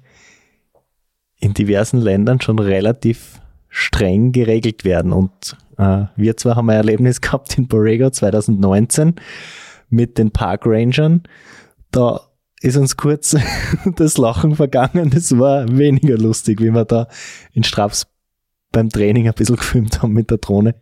in diversen Ländern schon relativ streng geregelt werden. Und äh, wir zwar haben ein Erlebnis gehabt in Borrego 2019 mit den Park Rangern. Da ist uns kurz das Lachen vergangen. Das war weniger lustig, wie wir da in Straps beim Training ein bisschen gefilmt haben mit der Drohne.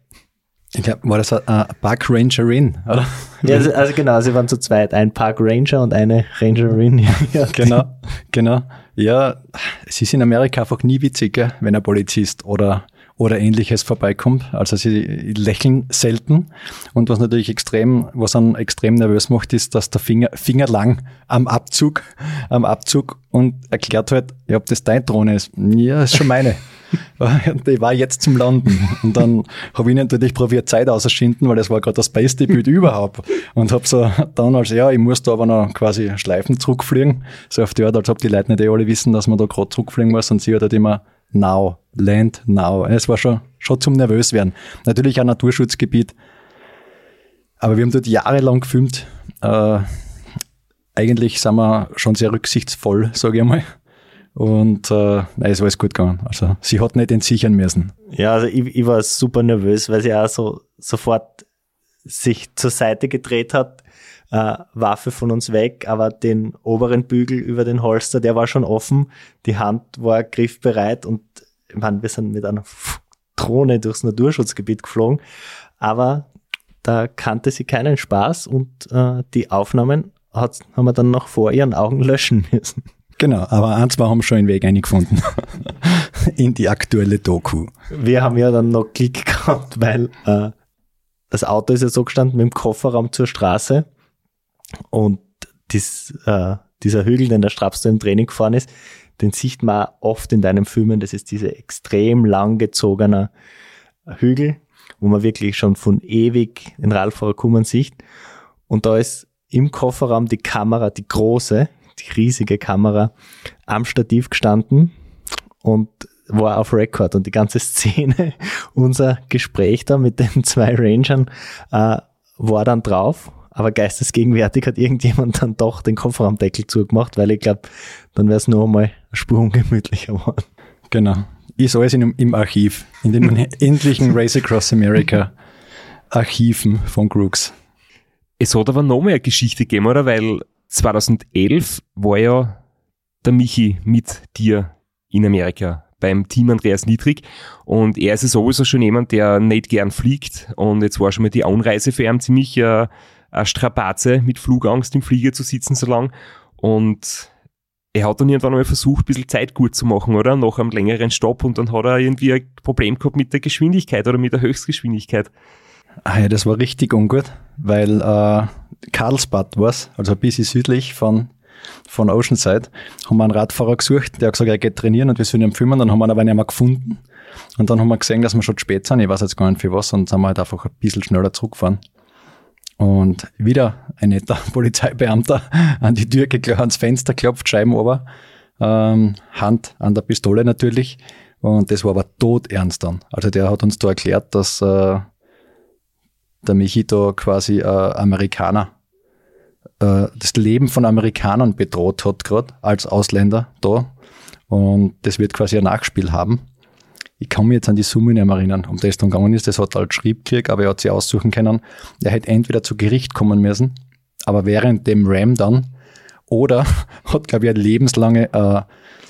Ich glaube, war das eine Park Rangerin, oder? Ja, also, also, genau, sie waren zu zweit, ein Park Ranger und eine Rangerin. Ja, genau, genau. Ja, es ist in Amerika einfach nie witzig, wenn ein Polizist oder oder ähnliches vorbeikommt. Also sie lächeln selten. Und was natürlich extrem, was einen extrem nervös macht, ist, dass der Finger, Finger lang am Abzug, am Abzug und erklärt halt, ob das deine Drohne ist. Ja, ist schon meine. die war jetzt zum Landen. Und dann habe ich natürlich probiert, Zeit auszuschinden, weil das war gerade das beste Bild überhaupt. Und habe so dann als, ja, ich muss da aber noch quasi Schleifen zurückfliegen. So auf die Art, als ob die Leute nicht eh alle wissen, dass man da gerade zurückfliegen muss. Und sie hat halt immer now, land now. Es war schon, schon zum Nervöswerden. Natürlich ein Naturschutzgebiet. Aber wir haben dort jahrelang gefilmt. Äh, eigentlich sind wir schon sehr rücksichtsvoll, sage ich einmal. Und äh, nein, es war alles gut gegangen. Also sie hat nicht entsichern müssen. Ja, also ich, ich war super nervös, weil sie auch so sofort sich zur Seite gedreht hat, äh, Waffe von uns weg, aber den oberen Bügel über den Holster, der war schon offen, die Hand war griffbereit und ich meine, wir sind mit einer Drohne durchs Naturschutzgebiet geflogen, aber da kannte sie keinen Spaß und äh, die Aufnahmen hat, haben wir dann noch vor ihren Augen löschen müssen. Genau, aber ein, zwei haben schon einen Weg eingefunden in die aktuelle Doku. Wir haben ja dann noch Klick gehabt, weil äh, das Auto ist ja so gestanden mit dem Kofferraum zur Straße und dies, äh, dieser Hügel, den der Strapster im Training gefahren ist, den sieht man oft in deinen Filmen. Das ist dieser extrem langgezogene Hügel, wo man wirklich schon von ewig den Radfahrer kommen sieht. Und da ist im Kofferraum die Kamera, die große, die riesige Kamera am Stativ gestanden und war auf Record und die ganze Szene, unser Gespräch da mit den zwei Rangern, äh, war dann drauf. Aber geistesgegenwärtig hat irgendjemand dann doch den Kofferraumdeckel zugemacht, weil ich glaube, dann wäre es noch einmal eine Spur ungemütlicher geworden. Genau. Ist alles in, im Archiv, in den endlichen Race Across America Archiven von Crooks. Es hat aber noch mehr Geschichte gegeben, oder? Weil 2011 war ja der Michi mit dir in Amerika beim Team Andreas Niedrig und er ist ja sowieso schon jemand, der nicht gern fliegt und jetzt war schon mal die Anreise für ihn ziemlich äh, eine Strapaze mit Flugangst im Flieger zu sitzen so lang und er hat dann irgendwann mal versucht, ein bisschen Zeit gut zu machen, oder? Nach einem längeren Stopp und dann hat er irgendwie ein Problem gehabt mit der Geschwindigkeit oder mit der Höchstgeschwindigkeit. Ah ja, das war richtig ungut, weil äh, Karlsbad war's, also ein bisschen südlich von, von Oceanside, haben wir einen Radfahrer gesucht, der hat gesagt, er geht trainieren und wir sollen ihn filmen, dann haben wir ihn aber nicht mehr gefunden. Und dann haben wir gesehen, dass wir schon spät sind, ich weiß jetzt gar nicht für was, und sind wir halt einfach ein bisschen schneller zurückgefahren. Und wieder ein netter Polizeibeamter an die Tür geklopft, ans Fenster klopft, Scheiben ober, ähm, Hand an der Pistole natürlich. Und das war aber todernst dann. Also der hat uns da erklärt, dass äh, der Michi da quasi äh, Amerikaner, äh, das Leben von Amerikanern bedroht hat gerade als Ausländer da. Und das wird quasi ein Nachspiel haben. Ich kann mich jetzt an die Summe nicht mehr erinnern, um das dann gegangen ist. Das hat er halt schrieb aber er hat sie aussuchen können. Er hätte entweder zu Gericht kommen müssen, aber während dem Ram dann, oder hat, glaube ich, eine lebenslange äh,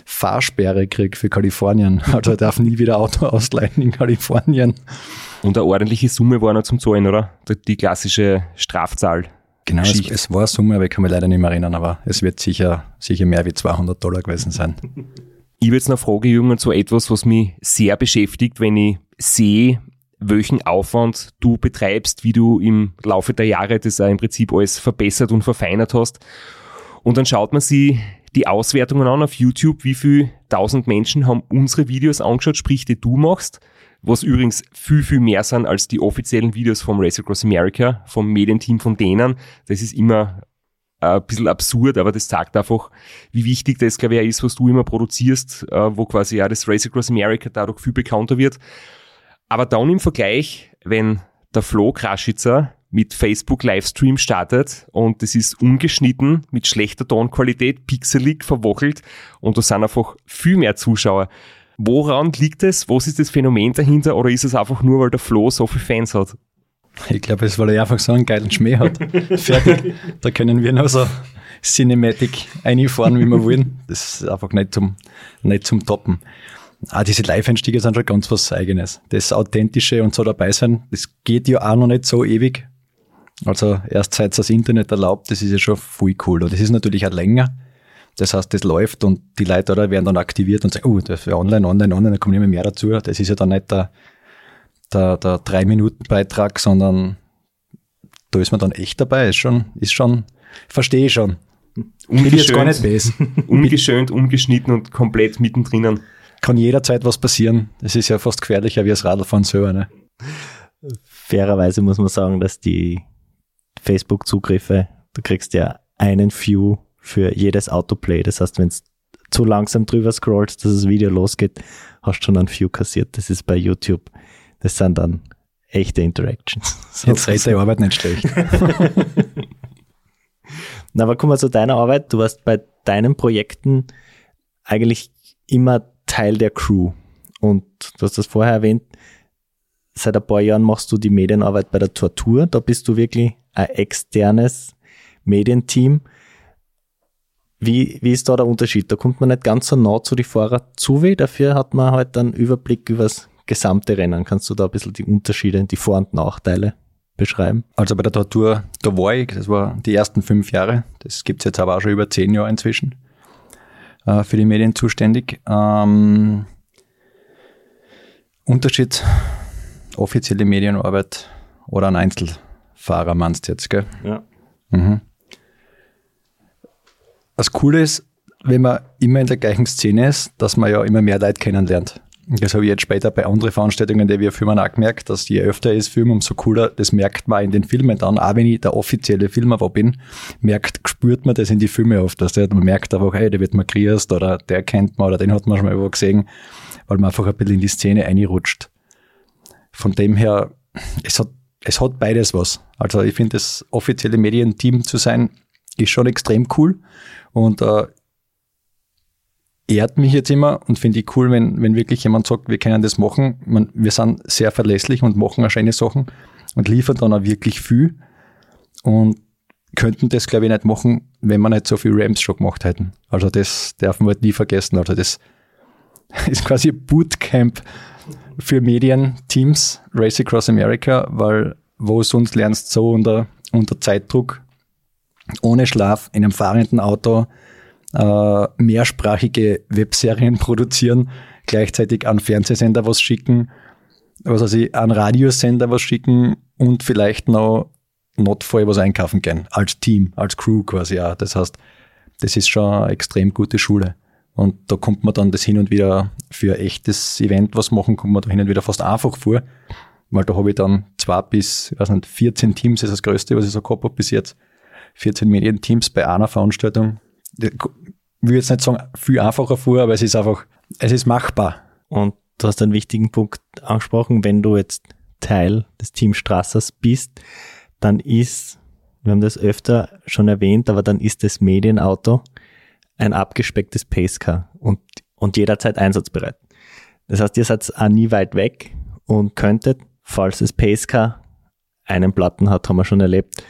Fahrsperre gekriegt für Kalifornien. Also er darf nie wieder Auto ausleihen in Kalifornien. Und eine ordentliche Summe war noch zum Zahlen, oder? Die- klassische Strafzahl. Genau, es, es war eine Summe, aber ich kann mich leider nicht mehr erinnern, aber es wird sicher, sicher mehr wie 200 Dollar gewesen sein. Ich würde jetzt noch fragen, Jürgen, zu etwas, was mich sehr beschäftigt, wenn ich sehe, welchen Aufwand du betreibst, wie du im Laufe der Jahre das auch im Prinzip alles verbessert und verfeinert hast. Und dann schaut man sich die Auswertungen an auf YouTube, wie viel tausend Menschen haben unsere Videos angeschaut, sprich die du machst, was übrigens viel, viel mehr sind als die offiziellen Videos vom Race Across America, vom Medienteam von denen. Das ist immer äh, ein bisschen absurd, aber das zeigt einfach, wie wichtig das, glaube ich, ist, was du immer produzierst, äh, wo quasi ja das Race Across America dadurch viel bekannter wird. Aber dann im Vergleich, wenn der Flo Kraschitzer mit Facebook Livestream startet und das ist ungeschnitten, mit schlechter Tonqualität, pixelig, verwochelt und da sind einfach viel mehr Zuschauer. Woran liegt es? Was ist das Phänomen dahinter? Oder ist es einfach nur, weil der Flo so viele Fans hat? Ich glaube, es weil er einfach so einen geilen Schmäh hat. Fertig. Da können wir noch so Cinematic einfahren, wie wir wollen. Das ist einfach nicht zum, nicht zum Toppen. Ah, diese Live-Einstiege sind schon ganz was Eigenes. Das Authentische und so dabei sein, das geht ja auch noch nicht so ewig. Also erst seit es das Internet erlaubt, das ist ja schon voll cool. Und das ist natürlich auch länger. Das heißt, das läuft und die Leute oder werden dann aktiviert und sagen, oh, das wäre online, online, online, da kommt immer mehr dazu. Das ist ja dann nicht der, der, der Drei-Minuten-Beitrag, sondern da ist man dann echt dabei. Ist schon, ist schon, verstehe ich schon. Bin jetzt gar nicht böse. ungeschönt, ungeschnitten und komplett mittendrin. Kann jederzeit was passieren. Das ist ja fast gefährlicher wie das Radlfahren selber. Ne? Fairerweise muss man sagen, dass die Facebook-Zugriffe, du kriegst ja einen View für jedes Autoplay. Das heißt, wenn es zu langsam drüber scrollst, dass das Video losgeht, hast du schon einen View kassiert. Das ist bei YouTube. Das sind dann echte Interactions. Jetzt redet die Arbeit nicht schlecht. Na, aber kommen wir zu deiner Arbeit. Du warst bei deinen Projekten eigentlich immer Teil der Crew. Und du hast das vorher erwähnt, seit ein paar Jahren machst du die Medienarbeit bei der Tortur. Da bist du wirklich ein externes Medienteam. Wie, wie ist da der Unterschied? Da kommt man nicht ganz so nah zu den Fahrern zu, wie dafür hat man halt einen Überblick über das gesamte Rennen. Kannst du da ein bisschen die Unterschiede, die Vor- und Nachteile beschreiben? Also bei der Tortur, da war ich, das war die ersten fünf Jahre. Das gibt's jetzt aber auch schon über zehn Jahre inzwischen. Äh, für die Medien zuständig. Ähm, Unterschied, offizielle Medienarbeit oder ein Einzelfahrer meinst du jetzt, gell? Ja. Mhm. Das Coole ist, wenn man immer in der gleichen Szene ist, dass man ja immer mehr Leute kennenlernt. Das habe ich jetzt später bei anderen Veranstaltungen, die wir filmen, auch gemerkt, dass je öfter ich es filme, umso cooler, das merkt man in den Filmen dann. Auch wenn ich der offizielle Filmer wo bin, merkt, spürt man das in die Filme oft, dass der, man merkt einfach, hey, der wird mal grüßt oder der kennt man oder den hat man schon mal irgendwo gesehen, weil man einfach ein bisschen in die Szene einrutscht. Von dem her, es hat, es hat beides was. Also ich finde, das offizielle Medienteam zu sein, ist schon extrem cool und äh, ehrt mich jetzt immer und finde ich cool, wenn, wenn wirklich jemand sagt, wir können das machen. Man, wir sind sehr verlässlich und machen auch schöne Sachen und liefern dann auch wirklich viel und könnten das, glaube ich, nicht machen, wenn wir nicht so viel Rams schon gemacht hätten. Also das darf man halt nie vergessen. Also das ist quasi Bootcamp für Medienteams, Race Across America, weil wo sonst lernst so unter, unter Zeitdruck, ohne Schlaf, in einem fahrenden Auto, äh, mehrsprachige Webserien produzieren, gleichzeitig an Fernsehsender was schicken, was weiß ich, einen Radiosender was schicken und vielleicht noch notfall was einkaufen gehen. Als Team, als Crew quasi auch. Das heißt, das ist schon eine extrem gute Schule. Und da kommt man dann das hin und wieder für ein echtes Event was machen, kommt man da hin und wieder fast einfach vor. Weil da habe ich dann zwei bis, weiß nicht, 14 Teams ist das größte, was ich so gehabt habe bis jetzt. 14 Medienteams bei einer Veranstaltung. Ich will jetzt nicht sagen, viel einfacher vor, aber es ist einfach, es ist machbar. Und du hast einen wichtigen Punkt angesprochen, wenn du jetzt Teil des Team Strassers bist, dann ist, wir haben das öfter schon erwähnt, aber dann ist das Medienauto ein abgespecktes Pacecar und, und jederzeit einsatzbereit. Das heißt, ihr seid auch nie weit weg und könntet, falls das Pacecar einen Platten hat, haben wir schon erlebt,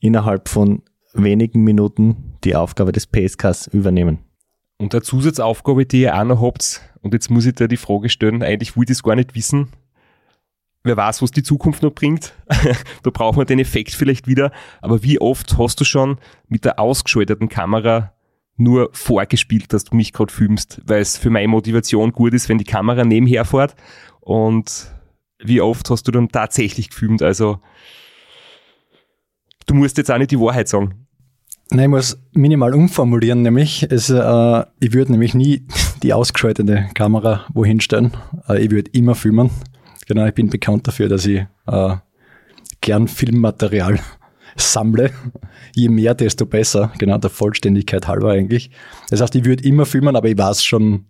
innerhalb von wenigen Minuten die Aufgabe des Pacecars übernehmen. Und eine Zusatzaufgabe, die ihr auch noch habt, und jetzt muss ich dir die Frage stellen, eigentlich will ich das gar nicht wissen. Wer weiß, was die Zukunft noch bringt. da brauchen wir den Effekt vielleicht wieder. Aber wie oft hast du schon mit der ausgeschalteten Kamera nur vorgespielt, dass du mich gerade filmst, weil es für meine Motivation gut ist, wenn die Kamera nebenher fährt. Und wie oft hast du dann tatsächlich gefilmt? Also du musst jetzt auch nicht die Wahrheit sagen. Nein, ich muss minimal umformulieren, nämlich, es, äh, ich würde nämlich nie die ausgeschaltete Kamera wohin stellen. Äh, ich würde immer filmen. Genau, ich bin bekannt dafür, dass ich äh, gern Filmmaterial sammle. Je mehr, desto besser. Genau, der Vollständigkeit halber eigentlich. Das heißt, ich würde immer filmen, aber ich weiß schon,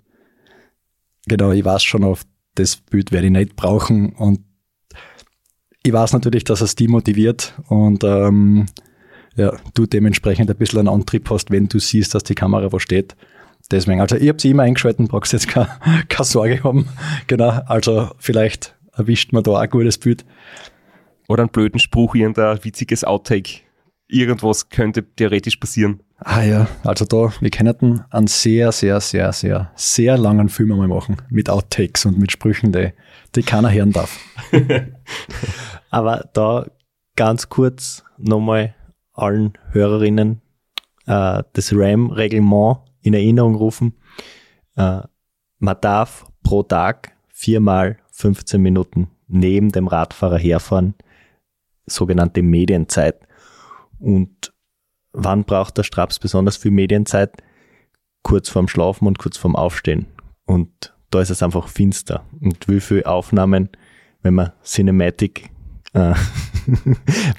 genau, ich weiß schon auf das Bild werde ich nicht brauchen und ich weiß natürlich, dass es die motiviert und ähm, ja, du dementsprechend ein bisschen einen Antrieb hast, wenn du siehst, dass die Kamera wo steht. Deswegen, also ich habe sie immer eingeschalten, brauchst jetzt keine, keine Sorge haben. Genau, also vielleicht erwischt man da auch ein gutes Bild. Oder einen blöden Spruch, irgendein witziges Outtake. Irgendwas könnte theoretisch passieren. Ah ja, also da, wir können einen sehr, sehr, sehr, sehr, sehr langen Film einmal machen. Mit Outtakes und mit Sprüchen, die, die keiner hören darf. Aber da ganz kurz nochmal allen Hörerinnen äh, das RAM-Reglement in Erinnerung rufen. Äh, man darf pro Tag viermal 15 Minuten neben dem Radfahrer herfahren, sogenannte Medienzeit. Und wann braucht der Straps besonders viel Medienzeit? Kurz vorm Schlafen und kurz vorm Aufstehen. Und da ist es einfach finster. Und wie viele Aufnahmen, wenn man Cinematic äh,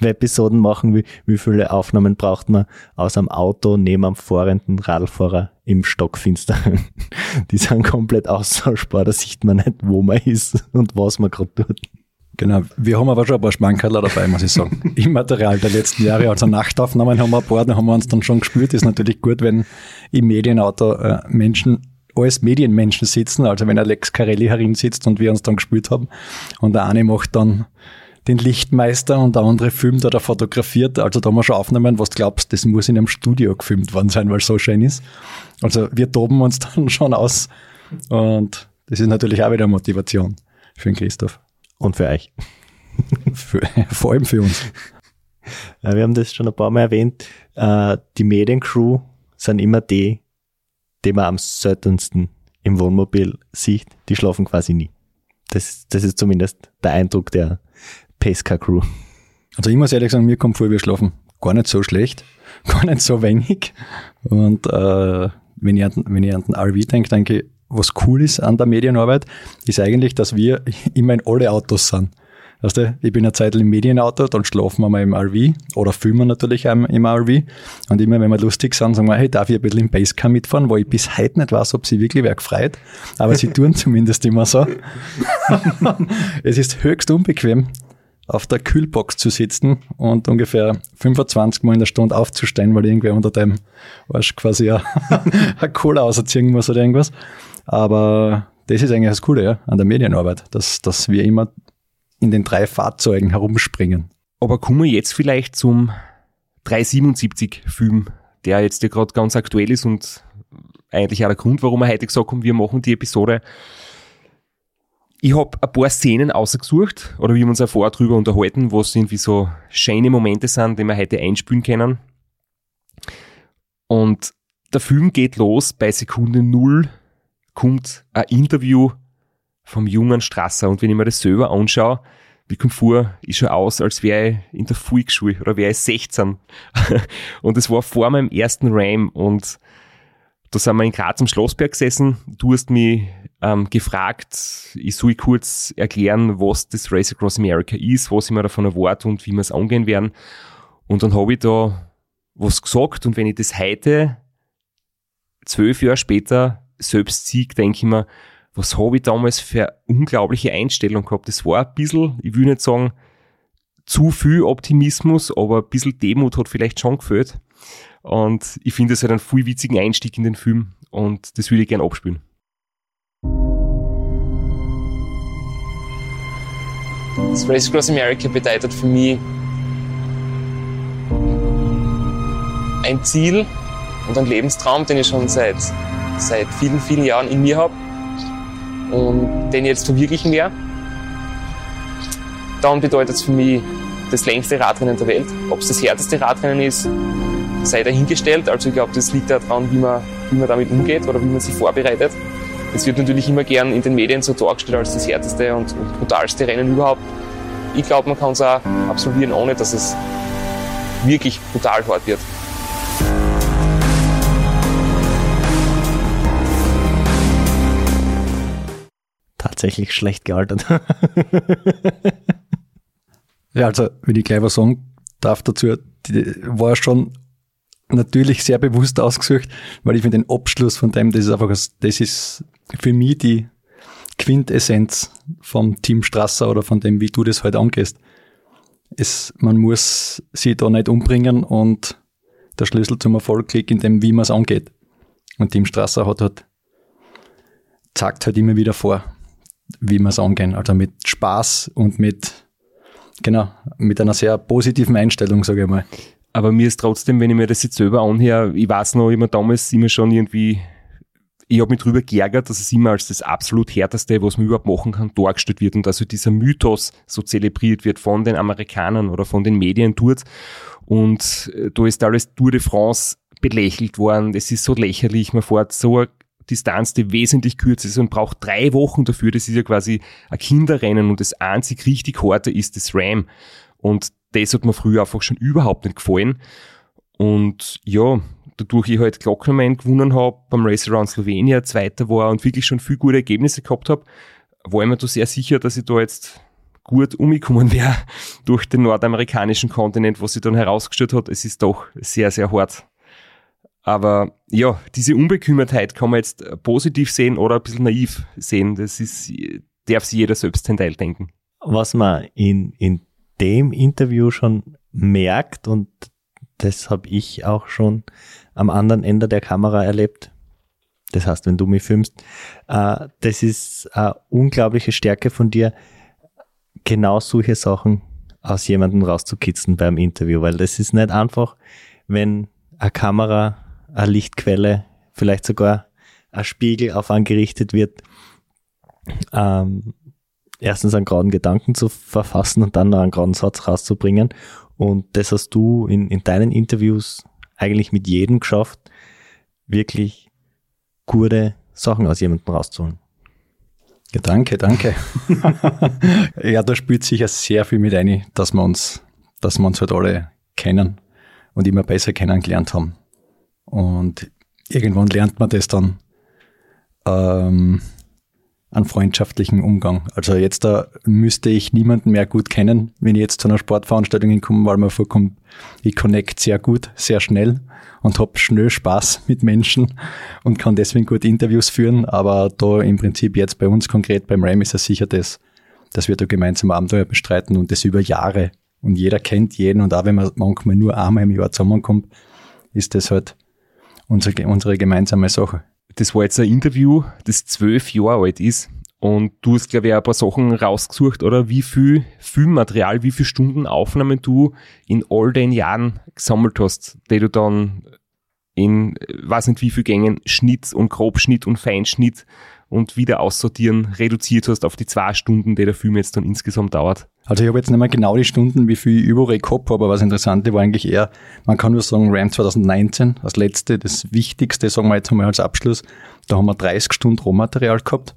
Episoden machen will, wie viele Aufnahmen braucht man aus einem Auto neben einem fahrenden Radfahrer im Stockfinsteren. Die sind komplett austauschbar, da sieht man nicht, wo man ist und was man gerade tut. Genau, wir haben aber schon ein paar Schmankerler dabei, muss ich sagen. Im Material der letzten Jahre. Also Nachtaufnahmen haben wir ein paar, da haben wir uns dann schon gespürt. Ist natürlich gut, wenn im Medienauto äh, Menschen alles Medienmenschen sitzen, also wenn Alex Carelli herin sitzt und wir uns dann gespielt haben und der eine macht dann den Lichtmeister und der andere filmt oder fotografiert. Also da haben wir schon aufnehmen, was du glaubst, das muss in einem Studio gefilmt worden sein, weil es so schön ist. Also wir toben uns dann schon aus und das ist natürlich auch wieder Motivation für den Christoph. Und für euch. für, vor allem für uns. Wir haben das schon ein paar Mal erwähnt. Äh, die Mediencrew sind immer die, die man am seltensten im Wohnmobil sieht. Die schlafen quasi nie. Das, das ist zumindest der Eindruck der Pesca Crew. Also ich muss ehrlich sagen, mir kommt vor, wir schlafen gar nicht so schlecht, gar nicht so wenig. Und äh, wenn, ich an, wenn ich an den RV denke, denke ich, was cool ist an der Medienarbeit, ist eigentlich, dass wir immer in alle Autos sind. Weißt du, ich bin eine Zeit im Medienauto, dann schlafen wir mal im RV oder filmen natürlich im, RV. Und immer, wenn wir lustig sind, sagen wir, hey, darf ich ein bisschen im Basecar mitfahren, wo ich bis heute nicht weiß, ob sie wirklich wer gefreut. Aber sie tun zumindest immer so. es ist höchst unbequem auf der Kühlbox zu sitzen und ungefähr 25 Mal in der Stunde aufzustehen, weil irgendwer unter dem Arsch quasi eine Cola ausziehen muss oder irgendwas. Aber das ist eigentlich das Coole ja, an der Medienarbeit, dass, dass wir immer in den drei Fahrzeugen herumspringen. Aber kommen wir jetzt vielleicht zum 377-Film, der jetzt ja gerade ganz aktuell ist und eigentlich auch der Grund, warum wir heute gesagt haben, wir machen die Episode. Ich habe ein paar Szenen ausgesucht, oder wir haben uns auch vorher drüber unterhalten, wo es irgendwie so schöne Momente sind, die wir heute einspielen können. Und der Film geht los, bei Sekunde Null kommt ein Interview vom jungen Strasser. Und wenn ich mir das selber anschaue, wie kommt vor, ist schon aus, als wäre ich in der Volksschule oder wäre ich 16. und es war vor meinem ersten Ram und da sind wir in Graz am Schlossberg gesessen. Du hast mich ähm, gefragt, ich soll kurz erklären, was das Race Across America ist, was ich mir davon erwarte und wie wir es angehen werden. Und dann habe ich da was gesagt und wenn ich das heute, zwölf Jahre später, selbst sieg, denke ich mir, was habe ich damals für unglaubliche Einstellung gehabt. Das war ein bisschen, ich will nicht sagen, zu viel Optimismus, aber ein bisschen Demut hat vielleicht schon gefällt. Und ich finde es halt einen viel witzigen Einstieg in den Film und das will ich gerne abspielen. Das Race Across America bedeutet für mich ein Ziel und ein Lebenstraum, den ich schon seit, seit vielen, vielen Jahren in mir habe und den ich jetzt verwirklichen werde. Dann bedeutet es für mich das längste Radrennen der Welt. Ob es das härteste Radrennen ist, sei dahingestellt. Also ich glaube, das liegt daran, wie man, wie man damit umgeht oder wie man sich vorbereitet. Es wird natürlich immer gern in den Medien so dargestellt als das härteste und, und brutalste Rennen überhaupt. Ich glaube, man kann es auch absolvieren, ohne dass es wirklich brutal hart wird. Tatsächlich schlecht gealtert. Ja, also, wenn ich gleich was sagen darf dazu, die war schon natürlich sehr bewusst ausgesucht, weil ich finde den Abschluss von dem, das ist einfach, das ist für mich die Quintessenz vom Team Strasser oder von dem, wie du das heute halt angehst. Es, man muss sie da nicht umbringen und der Schlüssel zum Erfolg liegt in dem, wie man es angeht. Und Team Strasser hat halt, zeigt halt immer wieder vor, wie man es angehen. Also mit Spaß und mit, genau, mit einer sehr positiven Einstellung, sage ich mal. Aber mir ist trotzdem, wenn ich mir das jetzt selber anhöre, ich weiß noch immer damals immer schon irgendwie, ich habe mich drüber geärgert, dass es immer als das absolut härteste, was man überhaupt machen kann, dargestellt wird und also dieser Mythos so zelebriert wird von den Amerikanern oder von den Medien dort. Und äh, da ist alles Tour de France belächelt worden. Das ist so lächerlich. Man fährt so eine Distanz, die wesentlich kürzer ist und braucht drei Wochen dafür. Das ist ja quasi ein Kinderrennen und das einzig richtig harte ist das Ram. Und das hat mir früher einfach schon überhaupt nicht gefallen. Und ja, dadurch ich halt Glocknerman gewonnen habe, beim Race Around Slovenia Zweiter war und wirklich schon viel gute Ergebnisse gehabt habe, war ich mir da sehr sicher, dass ich da jetzt gut umgekommen wäre durch den nordamerikanischen Kontinent, was sich dann herausgestellt hat. Es ist doch sehr, sehr hart. Aber ja, diese Unbekümmertheit kann man jetzt positiv sehen oder ein bisschen naiv sehen. Das ist, darf sich jeder selbst den Teil denken. Was man in, in dem Interview schon merkt, und das habe ich auch schon am anderen Ende der Kamera erlebt, das heißt, wenn du mich filmst, äh, das ist eine unglaubliche Stärke von dir, genau solche Sachen aus jemandem rauszukitzeln beim Interview, weil das ist nicht einfach, wenn eine Kamera, eine Lichtquelle, vielleicht sogar ein Spiegel auf angerichtet wird, ähm, erstens einen geraden Gedanken zu verfassen und dann noch einen geraden Satz rauszubringen. Und das hast du in, in deinen Interviews eigentlich mit jedem geschafft, wirklich gute Sachen aus jemandem rauszuholen. Ja, danke, danke. ja, da spielt sicher sehr viel mit ein, dass wir uns, dass wir uns halt alle kennen und immer besser kennengelernt haben. Und irgendwann lernt man das dann, ähm, an freundschaftlichen Umgang. Also jetzt da müsste ich niemanden mehr gut kennen, wenn ich jetzt zu einer Sportveranstaltung hinkomme, weil mir vorkommt, ich connect sehr gut, sehr schnell und habe schnell Spaß mit Menschen und kann deswegen gut Interviews führen. Aber da im Prinzip jetzt bei uns konkret beim RAM ist es sicher das, dass wir da gemeinsam Abenteuer bestreiten und das über Jahre. Und jeder kennt jeden und auch wenn man manchmal nur einmal im Jahr zusammenkommt, ist das halt unsere, unsere gemeinsame Sache das war jetzt ein Interview, das zwölf Jahre alt ist. Und du hast, glaube ich, ein paar Sachen rausgesucht, oder? Wie viel Filmmaterial, wie viele Stunden Aufnahmen du in all den Jahren gesammelt hast, die du dann in, weiß nicht wie viel Gängen, Schnitt und Grobschnitt und Feinschnitt und wieder aussortieren reduziert hast auf die zwei Stunden, die der Film jetzt dann insgesamt dauert. Also ich habe jetzt nicht mehr genau die Stunden, wie viel ich überall gehabt habe, aber was Interessante war eigentlich eher, man kann nur sagen, RAM 2019 als letzte, das Wichtigste, sagen wir jetzt einmal als Abschluss, da haben wir 30 Stunden Rohmaterial gehabt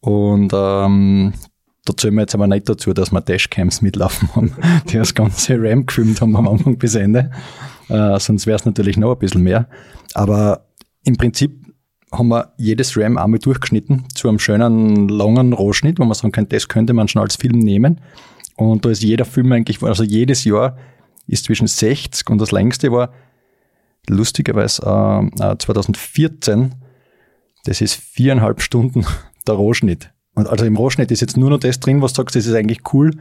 Und ähm, da zählen wir jetzt aber nicht dazu, dass wir Dashcams mitlaufen haben, die das ganze RAM gefilmt haben am Anfang bis Ende. Äh, sonst wäre es natürlich noch ein bisschen mehr. Aber im Prinzip haben wir jedes RAM einmal durchgeschnitten zu einem schönen langen Rohschnitt, wo man sagen kann, das könnte man schon als Film nehmen. Und da ist jeder Film eigentlich, also jedes Jahr ist zwischen 60 und das längste war lustigerweise äh, 2014, äh, das ist viereinhalb Stunden der Rohschnitt. Und also im Rohschnitt ist jetzt nur noch das drin, was du sagst, das ist eigentlich cool.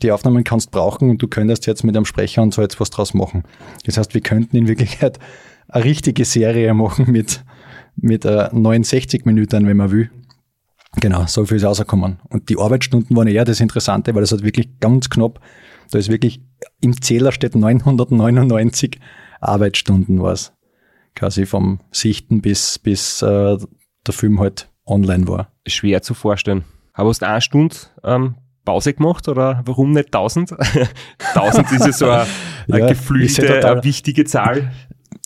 Die Aufnahmen kannst brauchen und du könntest jetzt mit einem Sprecher und so jetzt was draus machen. Das heißt, wir könnten in Wirklichkeit eine richtige Serie machen mit, mit äh, 69 Minuten, wenn man will. Genau, so viel ist rausgekommen. Und die Arbeitsstunden waren eher das Interessante, weil das hat wirklich ganz knapp, da ist wirklich, im Zähler steht 999 Arbeitsstunden war es. Quasi vom Sichten bis, bis äh, der Film halt online war. Schwer zu vorstellen. Aber hast du eine Stunde ähm, Pause gemacht oder warum nicht 1000? 1000 ist ja so eine, eine ja, geflügelte, eine wichtige Zahl.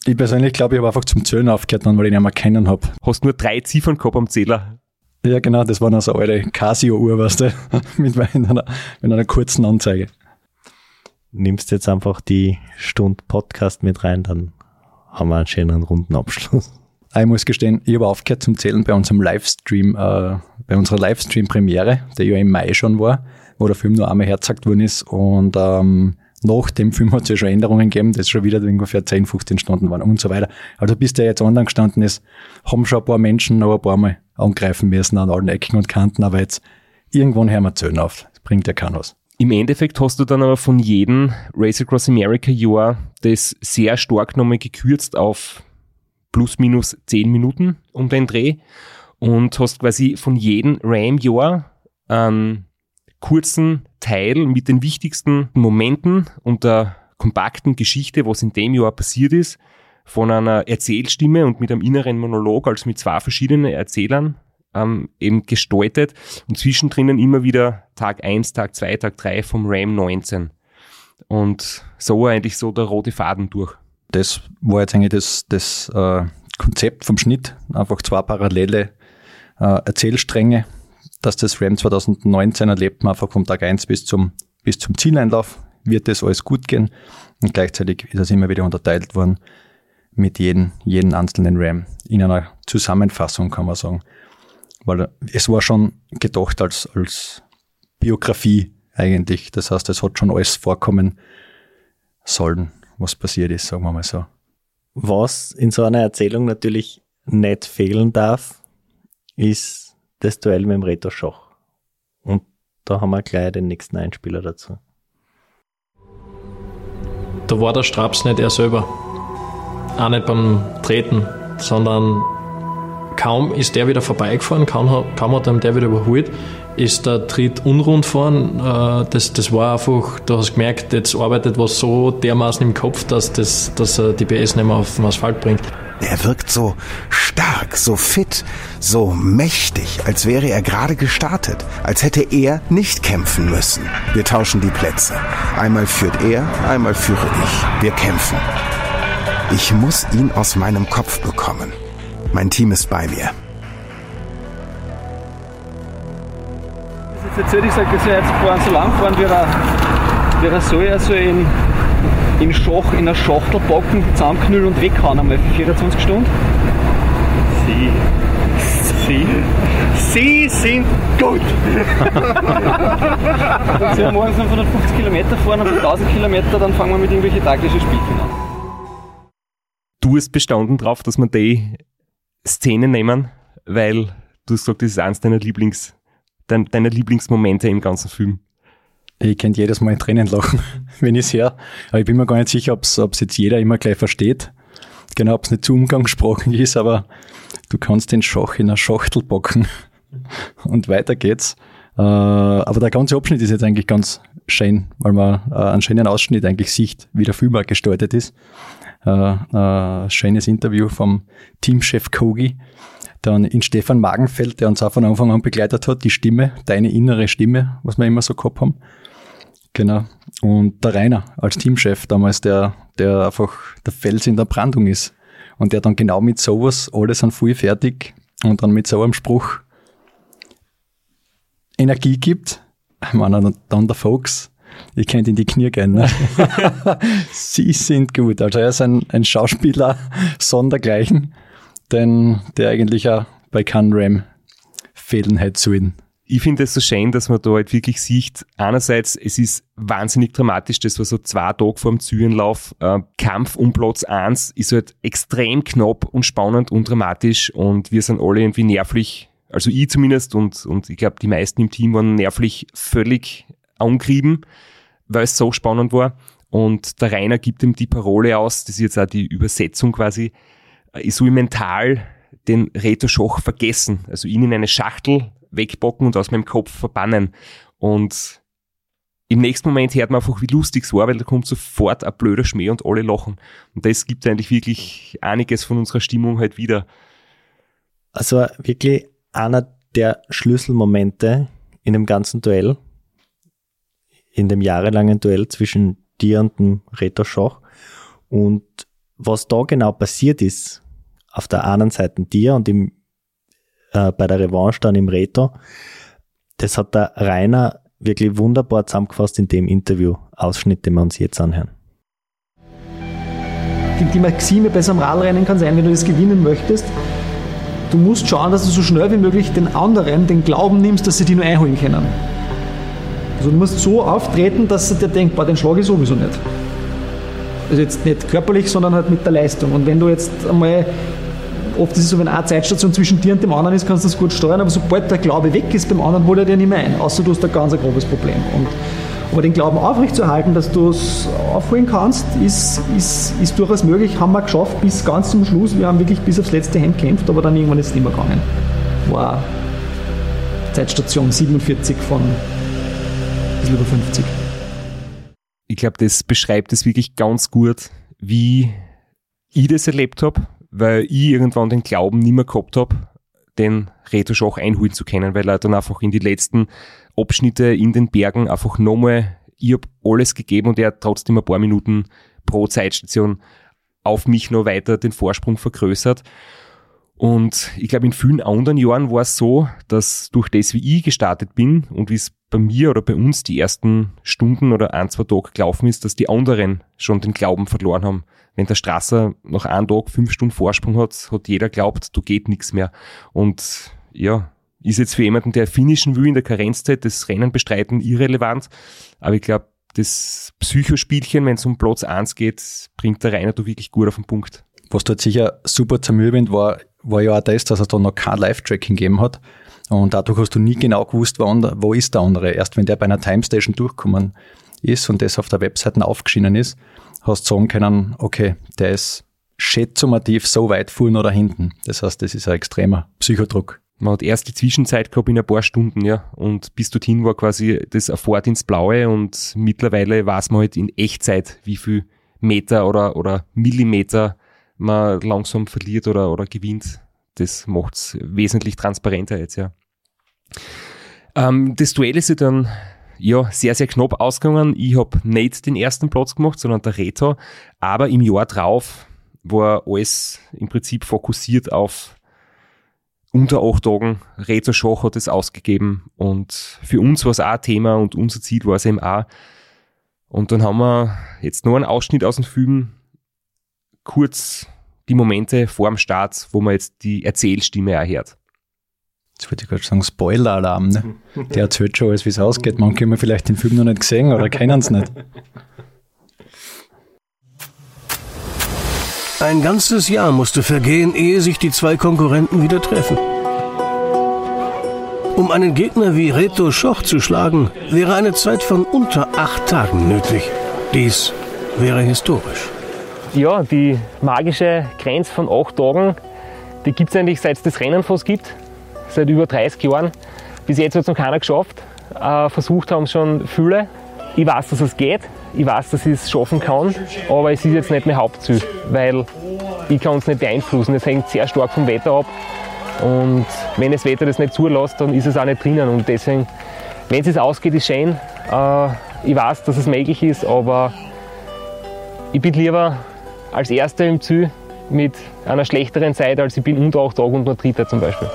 Ich persönlich glaube, ich habe einfach zum Zählen aufgehört, weil ich ihn nicht mehr kennen habe. Hast nur drei Ziffern gehabt am Zähler? Ja, genau, das war noch so eine alte Casio-Uhr, weißt du, mit einer, mit einer kurzen Anzeige. Nimmst jetzt einfach die Stunde Podcast mit rein, dann haben wir einen schönen runden Abschluss. Ich muss gestehen, ich habe aufgehört zum Zählen bei unserem Livestream, äh, bei unserer Livestream-Premiere, der ja im Mai schon war, wo der Film nur einmal hergezeigt worden ist. Und ähm, nach dem Film hat es ja schon Änderungen gegeben, das schon wieder ungefähr 10, 15 Stunden waren und so weiter. Also bis der jetzt online gestanden ist, haben schon ein paar Menschen noch ein paar Mal angreifen müssen an allen Ecken und Kanten, aber jetzt irgendwann hören wir Zählen auf. Das bringt ja keiner was. Im Endeffekt hast du dann aber von jedem Race Across America Jahr das sehr stark nochmal gekürzt auf plus minus 10 Minuten um den Dreh und hast quasi von jedem Ram-Jahr einen kurzen Teil mit den wichtigsten Momenten und der kompakten Geschichte, was in dem Jahr passiert ist, von einer Erzählstimme und mit einem inneren Monolog, also mit zwei verschiedenen Erzählern ähm, eben gestaltet und zwischendrin immer wieder Tag 1, Tag 2, Tag 3 vom RAM 19. Und so eigentlich so der rote Faden durch. Das war jetzt eigentlich das, das äh, Konzept vom Schnitt, einfach zwei parallele äh, Erzählstränge, dass das RAM 2019 erlebt man einfach vom Tag 1 bis zum, bis zum Zieleinlauf, wird das alles gut gehen und gleichzeitig ist es immer wieder unterteilt worden mit jedem, jedem einzelnen RAM in einer Zusammenfassung, kann man sagen weil es war schon gedacht als, als Biografie eigentlich. Das heißt, es hat schon alles vorkommen sollen, was passiert ist, sagen wir mal so. Was in so einer Erzählung natürlich nicht fehlen darf, ist das Duell mit dem Reto Schoch. Und da haben wir gleich den nächsten Einspieler dazu. Da war der Straps nicht er selber. Auch nicht beim Treten, sondern Kaum ist der wieder vorbeigefahren, kaum, kaum hat er der wieder überholt, ist der Tritt unrund gefahren. Äh, das, das war einfach, du hast gemerkt, jetzt arbeitet was so dermaßen im Kopf, dass, das, dass er die PS nicht mehr auf den Asphalt bringt. Er wirkt so stark, so fit, so mächtig, als wäre er gerade gestartet, als hätte er nicht kämpfen müssen. Wir tauschen die Plätze. Einmal führt er, einmal führe ich. Wir kämpfen. Ich muss ihn aus meinem Kopf bekommen. Mein Team ist bei mir. Das ist jetzt ich sage, dass er jetzt fahren, so lang fahren, wie er, wie er soll, also in, in Schach, in einer Schachtel packen, zusammenknüllen und weghauen einmal für 24 Stunden. Sie. Sie. Sie sind gut! und Sie morgen 550 Kilometer fahren und 1000 Kilometer, dann fangen wir mit irgendwelchen taktischen Spielchen an. Du hast bestanden drauf, dass man die Szene nehmen, weil du hast gesagt, das ist eines deiner Lieblings, dein, deiner Lieblingsmomente im ganzen Film. Ich könnte jedes Mal in Tränen lachen, wenn ich es höre. Aber ich bin mir gar nicht sicher, ob es jetzt jeder immer gleich versteht. Genau, ob es nicht zu umgangssprachlich ist, aber du kannst den Schach in einer Schachtel packen und weiter geht's. Äh, aber der ganze Abschnitt ist jetzt eigentlich ganz schön, weil man äh, einen schönen Ausschnitt eigentlich sieht, wie der Film gestaltet ist äh, äh, schönes Interview vom Teamchef Kogi. Dann in Stefan Magenfeld, der uns auch von Anfang an begleitet hat, die Stimme, deine innere Stimme, was wir immer so gehabt haben. Genau. Und der Rainer als Teamchef damals, der, der einfach der Fels in der Brandung ist. Und der dann genau mit sowas, alles an früh fertig und dann mit so einem Spruch Energie gibt. Ich meine, dann der Fox, ich könnte in die Knie gehen. Ne? Sie sind gut. Also er ist ein, ein Schauspieler sondergleichen, denn der eigentlich auch bei Canram fehlen hätte sollen ich finde es so schön, dass man da halt wirklich sieht, einerseits, es ist wahnsinnig dramatisch, das war so zwei Tage vor dem Zürenlauf, äh, Kampf um Platz eins ist halt extrem knapp und spannend und dramatisch und wir sind alle irgendwie nervlich, also ich zumindest und, und ich glaube die meisten im Team waren nervlich völlig angrieben, weil es so spannend war. Und der Rainer gibt ihm die Parole aus, das ist jetzt auch die Übersetzung quasi, äh, ich soll mental den Reto Schoch vergessen, also ihn in eine Schachtel wegbocken und aus meinem Kopf verbannen. Und im nächsten Moment hört man einfach, wie lustig es war, weil da kommt sofort ein blöder Schmäh und alle lachen. Und das gibt eigentlich wirklich einiges von unserer Stimmung halt wieder. Also wirklich einer der Schlüsselmomente in dem ganzen Duell, in dem jahrelangen Duell zwischen dir und dem Reto Schach. Und was da genau passiert ist, auf der einen Seite dir und im äh, bei der Revanche dann im Reto. Das hat der Rainer wirklich wunderbar zusammengefasst in dem Interview. Ausschnitt, den wir uns jetzt anhören. Die, die Maxime bei so einem Radrennen kann sein, wenn du das gewinnen möchtest, du musst schauen, dass du so schnell wie möglich den anderen den Glauben nimmst, dass sie die nur einholen können. Also du musst so auftreten, dass sie dir denkt, den schlage ich sowieso nicht. Also jetzt nicht körperlich, sondern halt mit der Leistung. Und wenn du jetzt einmal oft ist es so, wenn eine Zeitstation zwischen dir und dem anderen ist, kannst du das gut steuern, aber sobald der Glaube weg ist beim anderen, holt er dir nicht mehr ein, außer du hast ein ganz grobes Problem. Und, aber den Glauben aufrechtzuerhalten, dass du es aufholen kannst, ist, ist, ist durchaus möglich. Haben wir geschafft bis ganz zum Schluss. Wir haben wirklich bis aufs letzte Hemd gekämpft, aber dann irgendwann ist es nicht mehr gegangen. War Zeitstation 47 von ein bisschen über 50. Ich glaube, das beschreibt es wirklich ganz gut, wie ich das erlebt habe weil ich irgendwann den Glauben nicht mehr gehabt habe, den Reto Schach einholen zu können, weil er dann einfach in die letzten Abschnitte in den Bergen einfach nochmal, ich habe alles gegeben und er hat trotzdem ein paar Minuten pro Zeitstation auf mich noch weiter den Vorsprung vergrößert. Und ich glaube, in vielen anderen Jahren war es so, dass durch das, wie ich gestartet bin und wie es bei mir oder bei uns die ersten Stunden oder ein, zwei Tage gelaufen ist, dass die anderen schon den Glauben verloren haben wenn der Strasser nach einem Tag fünf Stunden Vorsprung hat, hat jeder glaubt, da geht nichts mehr. Und ja, ist jetzt für jemanden, der finishen will in der Karenzzeit, das Rennen bestreiten, irrelevant. Aber ich glaube, das Psychospielchen, wenn es um Platz 1 geht, bringt der Rainer da wirklich gut auf den Punkt. Was dort sicher super zermürbend war, war ja auch das, dass es da noch kein Live-Tracking gegeben hat. Und dadurch hast du nie genau gewusst, wo, wo ist der andere. Erst wenn der bei einer Timestation durchkommen ist und das auf der Webseite aufgeschienen ist, hast sagen können, okay, der ist schätzumativ so weit vorne oder hinten. Das heißt, das ist ein extremer Psychodruck. Man hat erst die Zwischenzeit gehabt in ein paar Stunden, ja. Und bis dorthin war quasi das eine Fahrt ins Blaue und mittlerweile weiß man halt in Echtzeit, wie viel Meter oder, oder Millimeter man langsam verliert oder, oder gewinnt. Das macht's wesentlich transparenter jetzt, ja. Ähm, das Duell ist ja dann ja, sehr, sehr knapp ausgegangen. Ich habe nicht den ersten Platz gemacht, sondern der Reto. Aber im Jahr drauf war alles im Prinzip fokussiert auf unter acht Tagen. Reto Schach hat es ausgegeben und für uns war es auch ein Thema und unser Ziel war es eben auch. Und dann haben wir jetzt noch einen Ausschnitt aus dem Film, kurz die Momente vor dem Start, wo man jetzt die Erzählstimme auch hört. Jetzt wollte ich gerade sagen, Spoiler-Alarm. Ne? Der erzählt schon alles, wie es ausgeht. Manche haben vielleicht den Film noch nicht gesehen oder kennen es nicht. Ein ganzes Jahr musste vergehen, ehe sich die zwei Konkurrenten wieder treffen. Um einen Gegner wie Reto Schoch zu schlagen, wäre eine Zeit von unter acht Tagen nötig. Dies wäre historisch. Ja, die magische Grenze von acht Tagen, die gibt es eigentlich seit es das Rennen fast gibt seit über 30 Jahren. Bis jetzt hat es noch keiner geschafft. Äh, versucht haben es schon viele. Ich weiß, dass es geht. Ich weiß, dass ich es schaffen kann. Aber es ist jetzt nicht mein Hauptziel, weil ich kann es nicht beeinflussen. Es hängt sehr stark vom Wetter ab. Und wenn das Wetter das nicht zulässt, dann ist es auch nicht drinnen. Und deswegen, wenn es ausgeht, ist schön. Äh, ich weiß, dass es möglich ist, aber ich bin lieber als Erster im Ziel mit einer schlechteren Zeit, als ich bin unter 8 Tagen und nur Dritter zum Beispiel.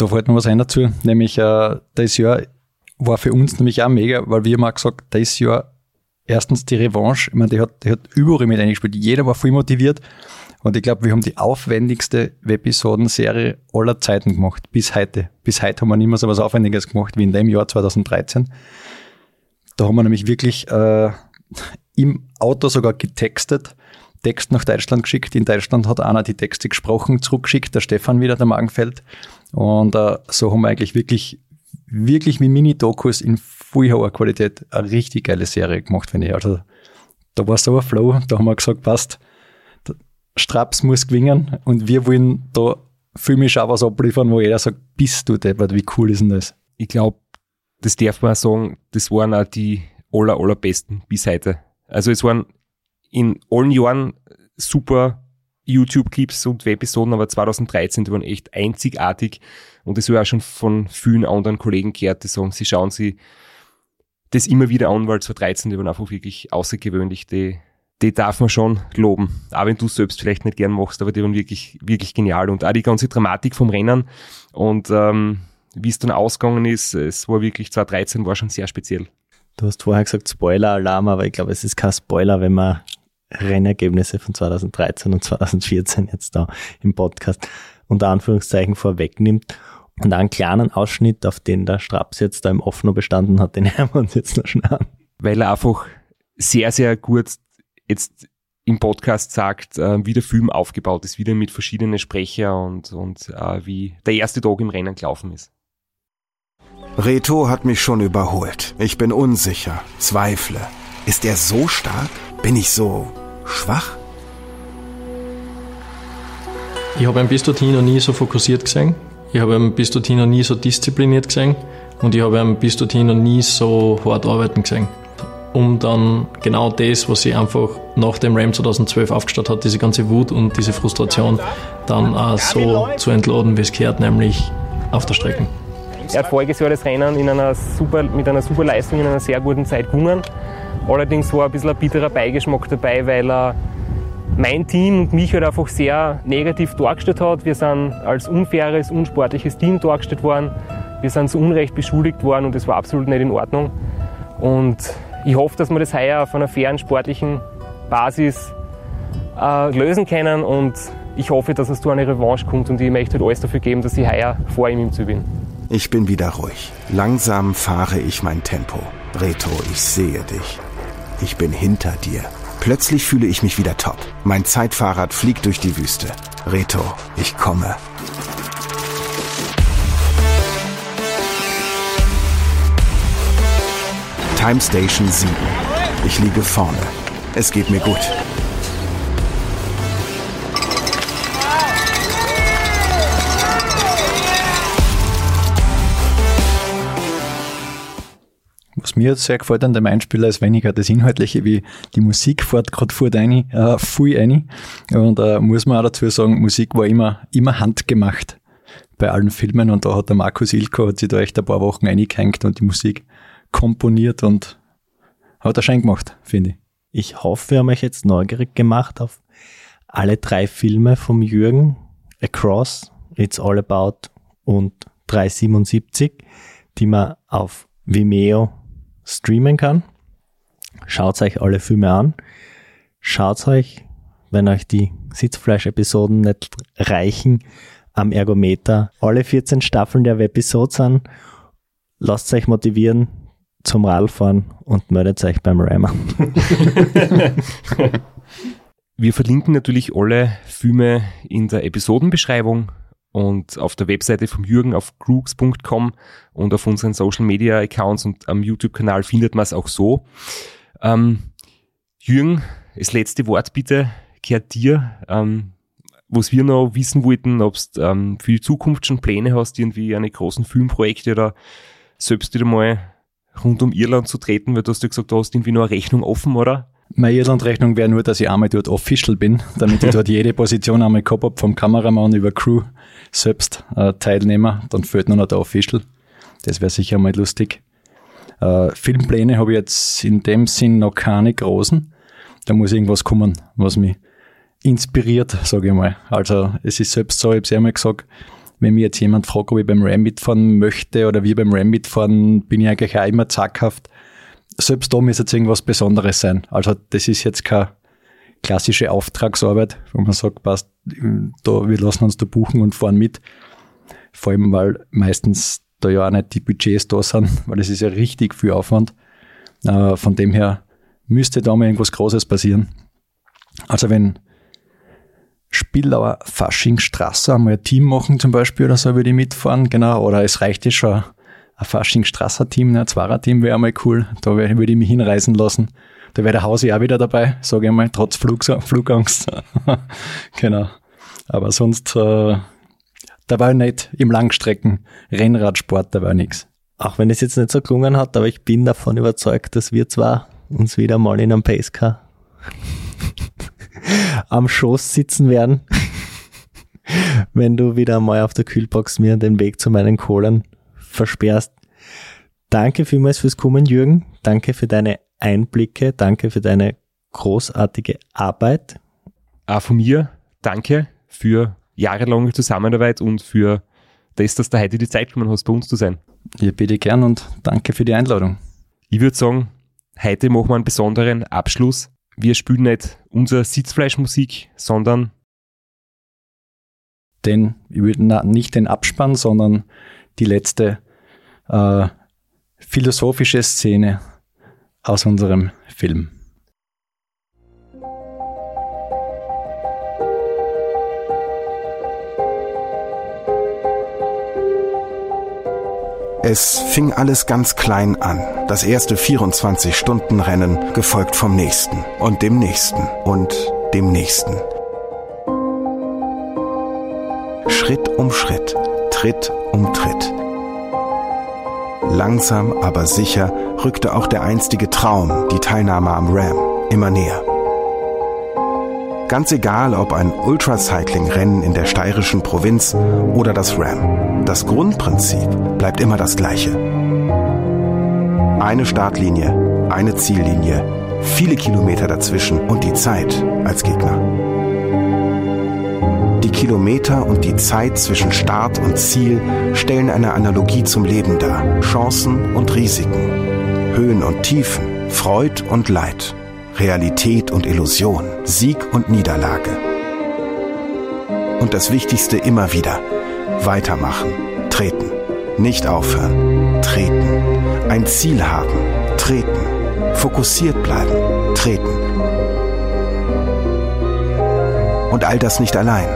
Da fällt noch was ein dazu, nämlich äh, das Jahr war für uns nämlich auch mega, weil wir auch gesagt, das Jahr erstens die Revanche, ich meine, die hat, die hat überall mit eingespielt, jeder war voll motiviert und ich glaube, wir haben die aufwendigste Webisoden-Serie aller Zeiten gemacht, bis heute. Bis heute haben wir mehr so was Aufwendiges gemacht wie in dem Jahr 2013. Da haben wir nämlich wirklich äh, im Auto sogar getextet, Text nach Deutschland geschickt. In Deutschland hat einer die Texte gesprochen, zurückgeschickt, der Stefan wieder, der Magenfeld. Und äh, so haben wir eigentlich wirklich, wirklich mit Mini-Dokus in voll hoher Qualität eine richtig geile Serie gemacht, finde ich. Also da war so ein Flow, da haben wir gesagt, passt, Straps muss gewinnen und wir wollen da filmisch auch was abliefern, wo jeder sagt, bist du deppert, wie cool ist denn das? Ich glaube, das darf man sagen, das waren auch die aller, allerbesten bis heute. Also es waren in allen Jahren super YouTube-Clips und Webepisoden, aber 2013, die waren echt einzigartig und das war auch schon von vielen anderen Kollegen gehört, die sagen, sie schauen sie das immer wieder an, weil 2013, die waren einfach wirklich außergewöhnlich, die die darf man schon loben. Auch wenn du es selbst vielleicht nicht gern machst, aber die waren wirklich, wirklich genial. Und auch die ganze Dramatik vom Rennen und ähm, wie es dann ausgegangen ist, es war wirklich 2013 war schon sehr speziell. Du hast vorher gesagt Spoiler-Alarm, aber ich glaube, es ist kein Spoiler, wenn man Rennergebnisse von 2013 und 2014 jetzt da im Podcast unter Anführungszeichen vorwegnimmt und einen kleinen Ausschnitt, auf den der Straps jetzt da im Offner bestanden hat, den hören wir uns jetzt noch schnell an. Weil er einfach sehr, sehr gut jetzt im Podcast sagt, äh, wie der Film aufgebaut ist, wieder mit verschiedenen Sprecher und, und äh, wie der erste Tag im Rennen gelaufen ist. Reto hat mich schon überholt. Ich bin unsicher, zweifle. Ist er so stark? Bin ich so schwach? Ich habe ihn bis dorthin noch nie so fokussiert gesehen. Ich habe ihn bis dorthin noch nie so diszipliniert gesehen. Und ich habe ihn bis dorthin noch nie so hart arbeiten gesehen um dann genau das, was sie einfach nach dem Ram 2012 aufgestellt hat, diese ganze Wut und diese Frustration, dann auch so zu entladen, wie es gehört, nämlich auf der Strecke. Er hat voriges Jahr das Rennen in einer super, mit einer super Leistung in einer sehr guten Zeit gewonnen. Allerdings war ein bisschen ein bitterer Beigeschmack dabei, weil er mein Team und mich halt einfach sehr negativ dargestellt hat. Wir sind als unfaires, unsportliches Team dargestellt worden. Wir sind zu Unrecht beschuldigt worden und das war absolut nicht in Ordnung. Und ich hoffe, dass wir das heuer auf einer fairen sportlichen Basis äh, lösen können und ich hoffe, dass es zu einer Revanche kommt und ich möchte halt alles dafür geben, dass ich heuer vor ihm im Ziel bin. Ich bin wieder ruhig. Langsam fahre ich mein Tempo. Reto, ich sehe dich. Ich bin hinter dir. Plötzlich fühle ich mich wieder top. Mein Zeitfahrrad fliegt durch die Wüste. Reto, ich komme. Time Station 7. Ich liege vorne. Es geht mir gut. Mir sehr gefällt an dem Einspieler ist weniger das Inhaltliche, wie die Musik fährt gerade vor rein, äh, voll rein. Und äh, muss man auch dazu sagen, Musik war immer, immer handgemacht bei allen Filmen und da hat der Markus Ilko hat sich da echt ein paar Wochen eingehängt und die Musik komponiert und hat er schön gemacht, finde ich. Ich hoffe, wir haben euch jetzt neugierig gemacht auf alle drei Filme vom Jürgen. Across, It's All About und 377, die man auf Vimeo streamen kann. Schaut euch alle Filme an. Schaut euch, wenn euch die Sitzfleisch-Episoden nicht reichen, am Ergometer alle 14 Staffeln der Webisode an. Lasst euch motivieren, zum Radfahren und meldet euch beim Rammer. Wir verlinken natürlich alle Filme in der Episodenbeschreibung und auf der Webseite vom Jürgen auf crooks.com und auf unseren Social Media Accounts und am YouTube-Kanal findet man es auch so. Ähm, Jürgen, das letzte Wort bitte gehört dir. Ähm, was wir noch wissen wollten, ob du ähm, für die Zukunft schon Pläne hast, irgendwie eine großen Filmprojekte oder selbst wieder mal rund um Irland zu treten, weil du hast ja gesagt, du hast irgendwie nur eine Rechnung offen, oder? Meine Irland-Rechnung wäre nur, dass ich einmal dort official bin, damit ich dort jede Position einmal gehabt habe, vom Kameramann über Crew selbst äh, Teilnehmer. Dann fehlt nur noch der Official. Das wäre sicher mal lustig. Äh, Filmpläne habe ich jetzt in dem Sinn noch keine großen. Da muss irgendwas kommen, was mich inspiriert, sage ich mal. Also es ist selbst so, ich habe es einmal gesagt, wenn mir jetzt jemand fragt, ob ich beim Ram mitfahren möchte oder wie beim Ram mitfahren, bin ich eigentlich auch immer zackhaft. Selbst da muss jetzt irgendwas Besonderes sein. Also das ist jetzt keine klassische Auftragsarbeit, wo man sagt, passt, da, wir lassen uns da buchen und fahren mit. Vor allem, weil meistens da ja auch nicht die Budgets da sind, weil das ist ja richtig viel Aufwand. Äh, von dem her müsste da mal irgendwas Großes passieren. Also wenn Spillauer Faschingstraße einmal ein Team machen zum Beispiel oder so, würde ich mitfahren, genau, oder es reicht ja schon ein Faschingstrasser-Team, ein Zweier-Team wäre einmal cool, da würde ich mich hinreisen lassen. Da wäre der Hausi auch wieder dabei, sage ich mal, trotz Flug, Flugangst. genau. Aber sonst, äh, da war ich nicht im Langstrecken Rennradsport, da war nichts. Auch wenn es jetzt nicht so gelungen hat, aber ich bin davon überzeugt, dass wir zwar uns wieder mal in einem Pacecar am Schoß sitzen werden, wenn du wieder mal auf der Kühlbox mir den Weg zu meinen Kohlen versperrst. Danke vielmals fürs Kommen, Jürgen. Danke für deine Einblicke. Danke für deine großartige Arbeit. Auch von mir danke für jahrelange Zusammenarbeit und für das, dass du heute die Zeit genommen hast, bei uns zu sein. Ja, bitte gern und danke für die Einladung. Ich würde sagen, heute machen wir einen besonderen Abschluss. Wir spielen nicht unsere Sitzfleischmusik, sondern den, ich würde nicht den Abspann, sondern die letzte äh, philosophische Szene aus unserem Film. Es fing alles ganz klein an. Das erste 24-Stunden-Rennen, gefolgt vom nächsten und dem nächsten und dem nächsten. Schritt um Schritt, Tritt um Tritt. Langsam, aber sicher rückte auch der einstige Traum, die Teilnahme am Ram, immer näher. Ganz egal, ob ein Ultracycling-Rennen in der steirischen Provinz oder das Ram. Das Grundprinzip bleibt immer das gleiche. Eine Startlinie, eine Ziellinie, viele Kilometer dazwischen und die Zeit als Gegner. Die Kilometer und die Zeit zwischen Start und Ziel stellen eine Analogie zum Leben dar. Chancen und Risiken, Höhen und Tiefen, Freud und Leid. Realität und Illusion, Sieg und Niederlage. Und das Wichtigste immer wieder, weitermachen, treten, nicht aufhören, treten, ein Ziel haben, treten, fokussiert bleiben, treten. Und all das nicht allein,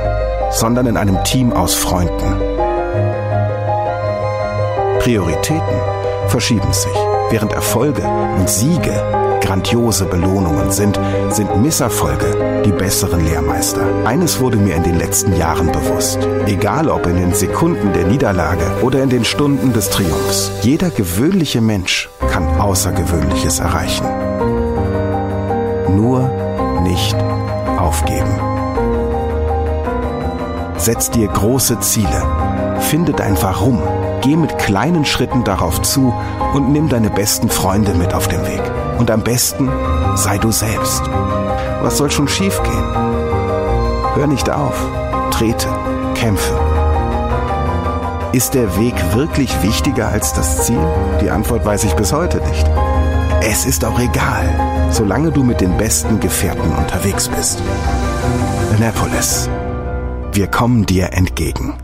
sondern in einem Team aus Freunden. Prioritäten verschieben sich, während Erfolge und Siege grandiose Belohnungen sind, sind Misserfolge die besseren Lehrmeister. Eines wurde mir in den letzten Jahren bewusst. Egal ob in den Sekunden der Niederlage oder in den Stunden des Triumphs. Jeder gewöhnliche Mensch kann Außergewöhnliches erreichen. Nur nicht aufgeben. Setz dir große Ziele. Finde dein Warum. Geh mit kleinen Schritten darauf zu und nimm deine besten Freunde mit auf den Weg. Und am besten sei du selbst. Was soll schon schiefgehen? Hör nicht auf. Trete. Kämpfe. Ist der Weg wirklich wichtiger als das Ziel? Die Antwort weiß ich bis heute nicht. Es ist auch egal, solange du mit den besten Gefährten unterwegs bist. Annapolis. Wir kommen dir entgegen.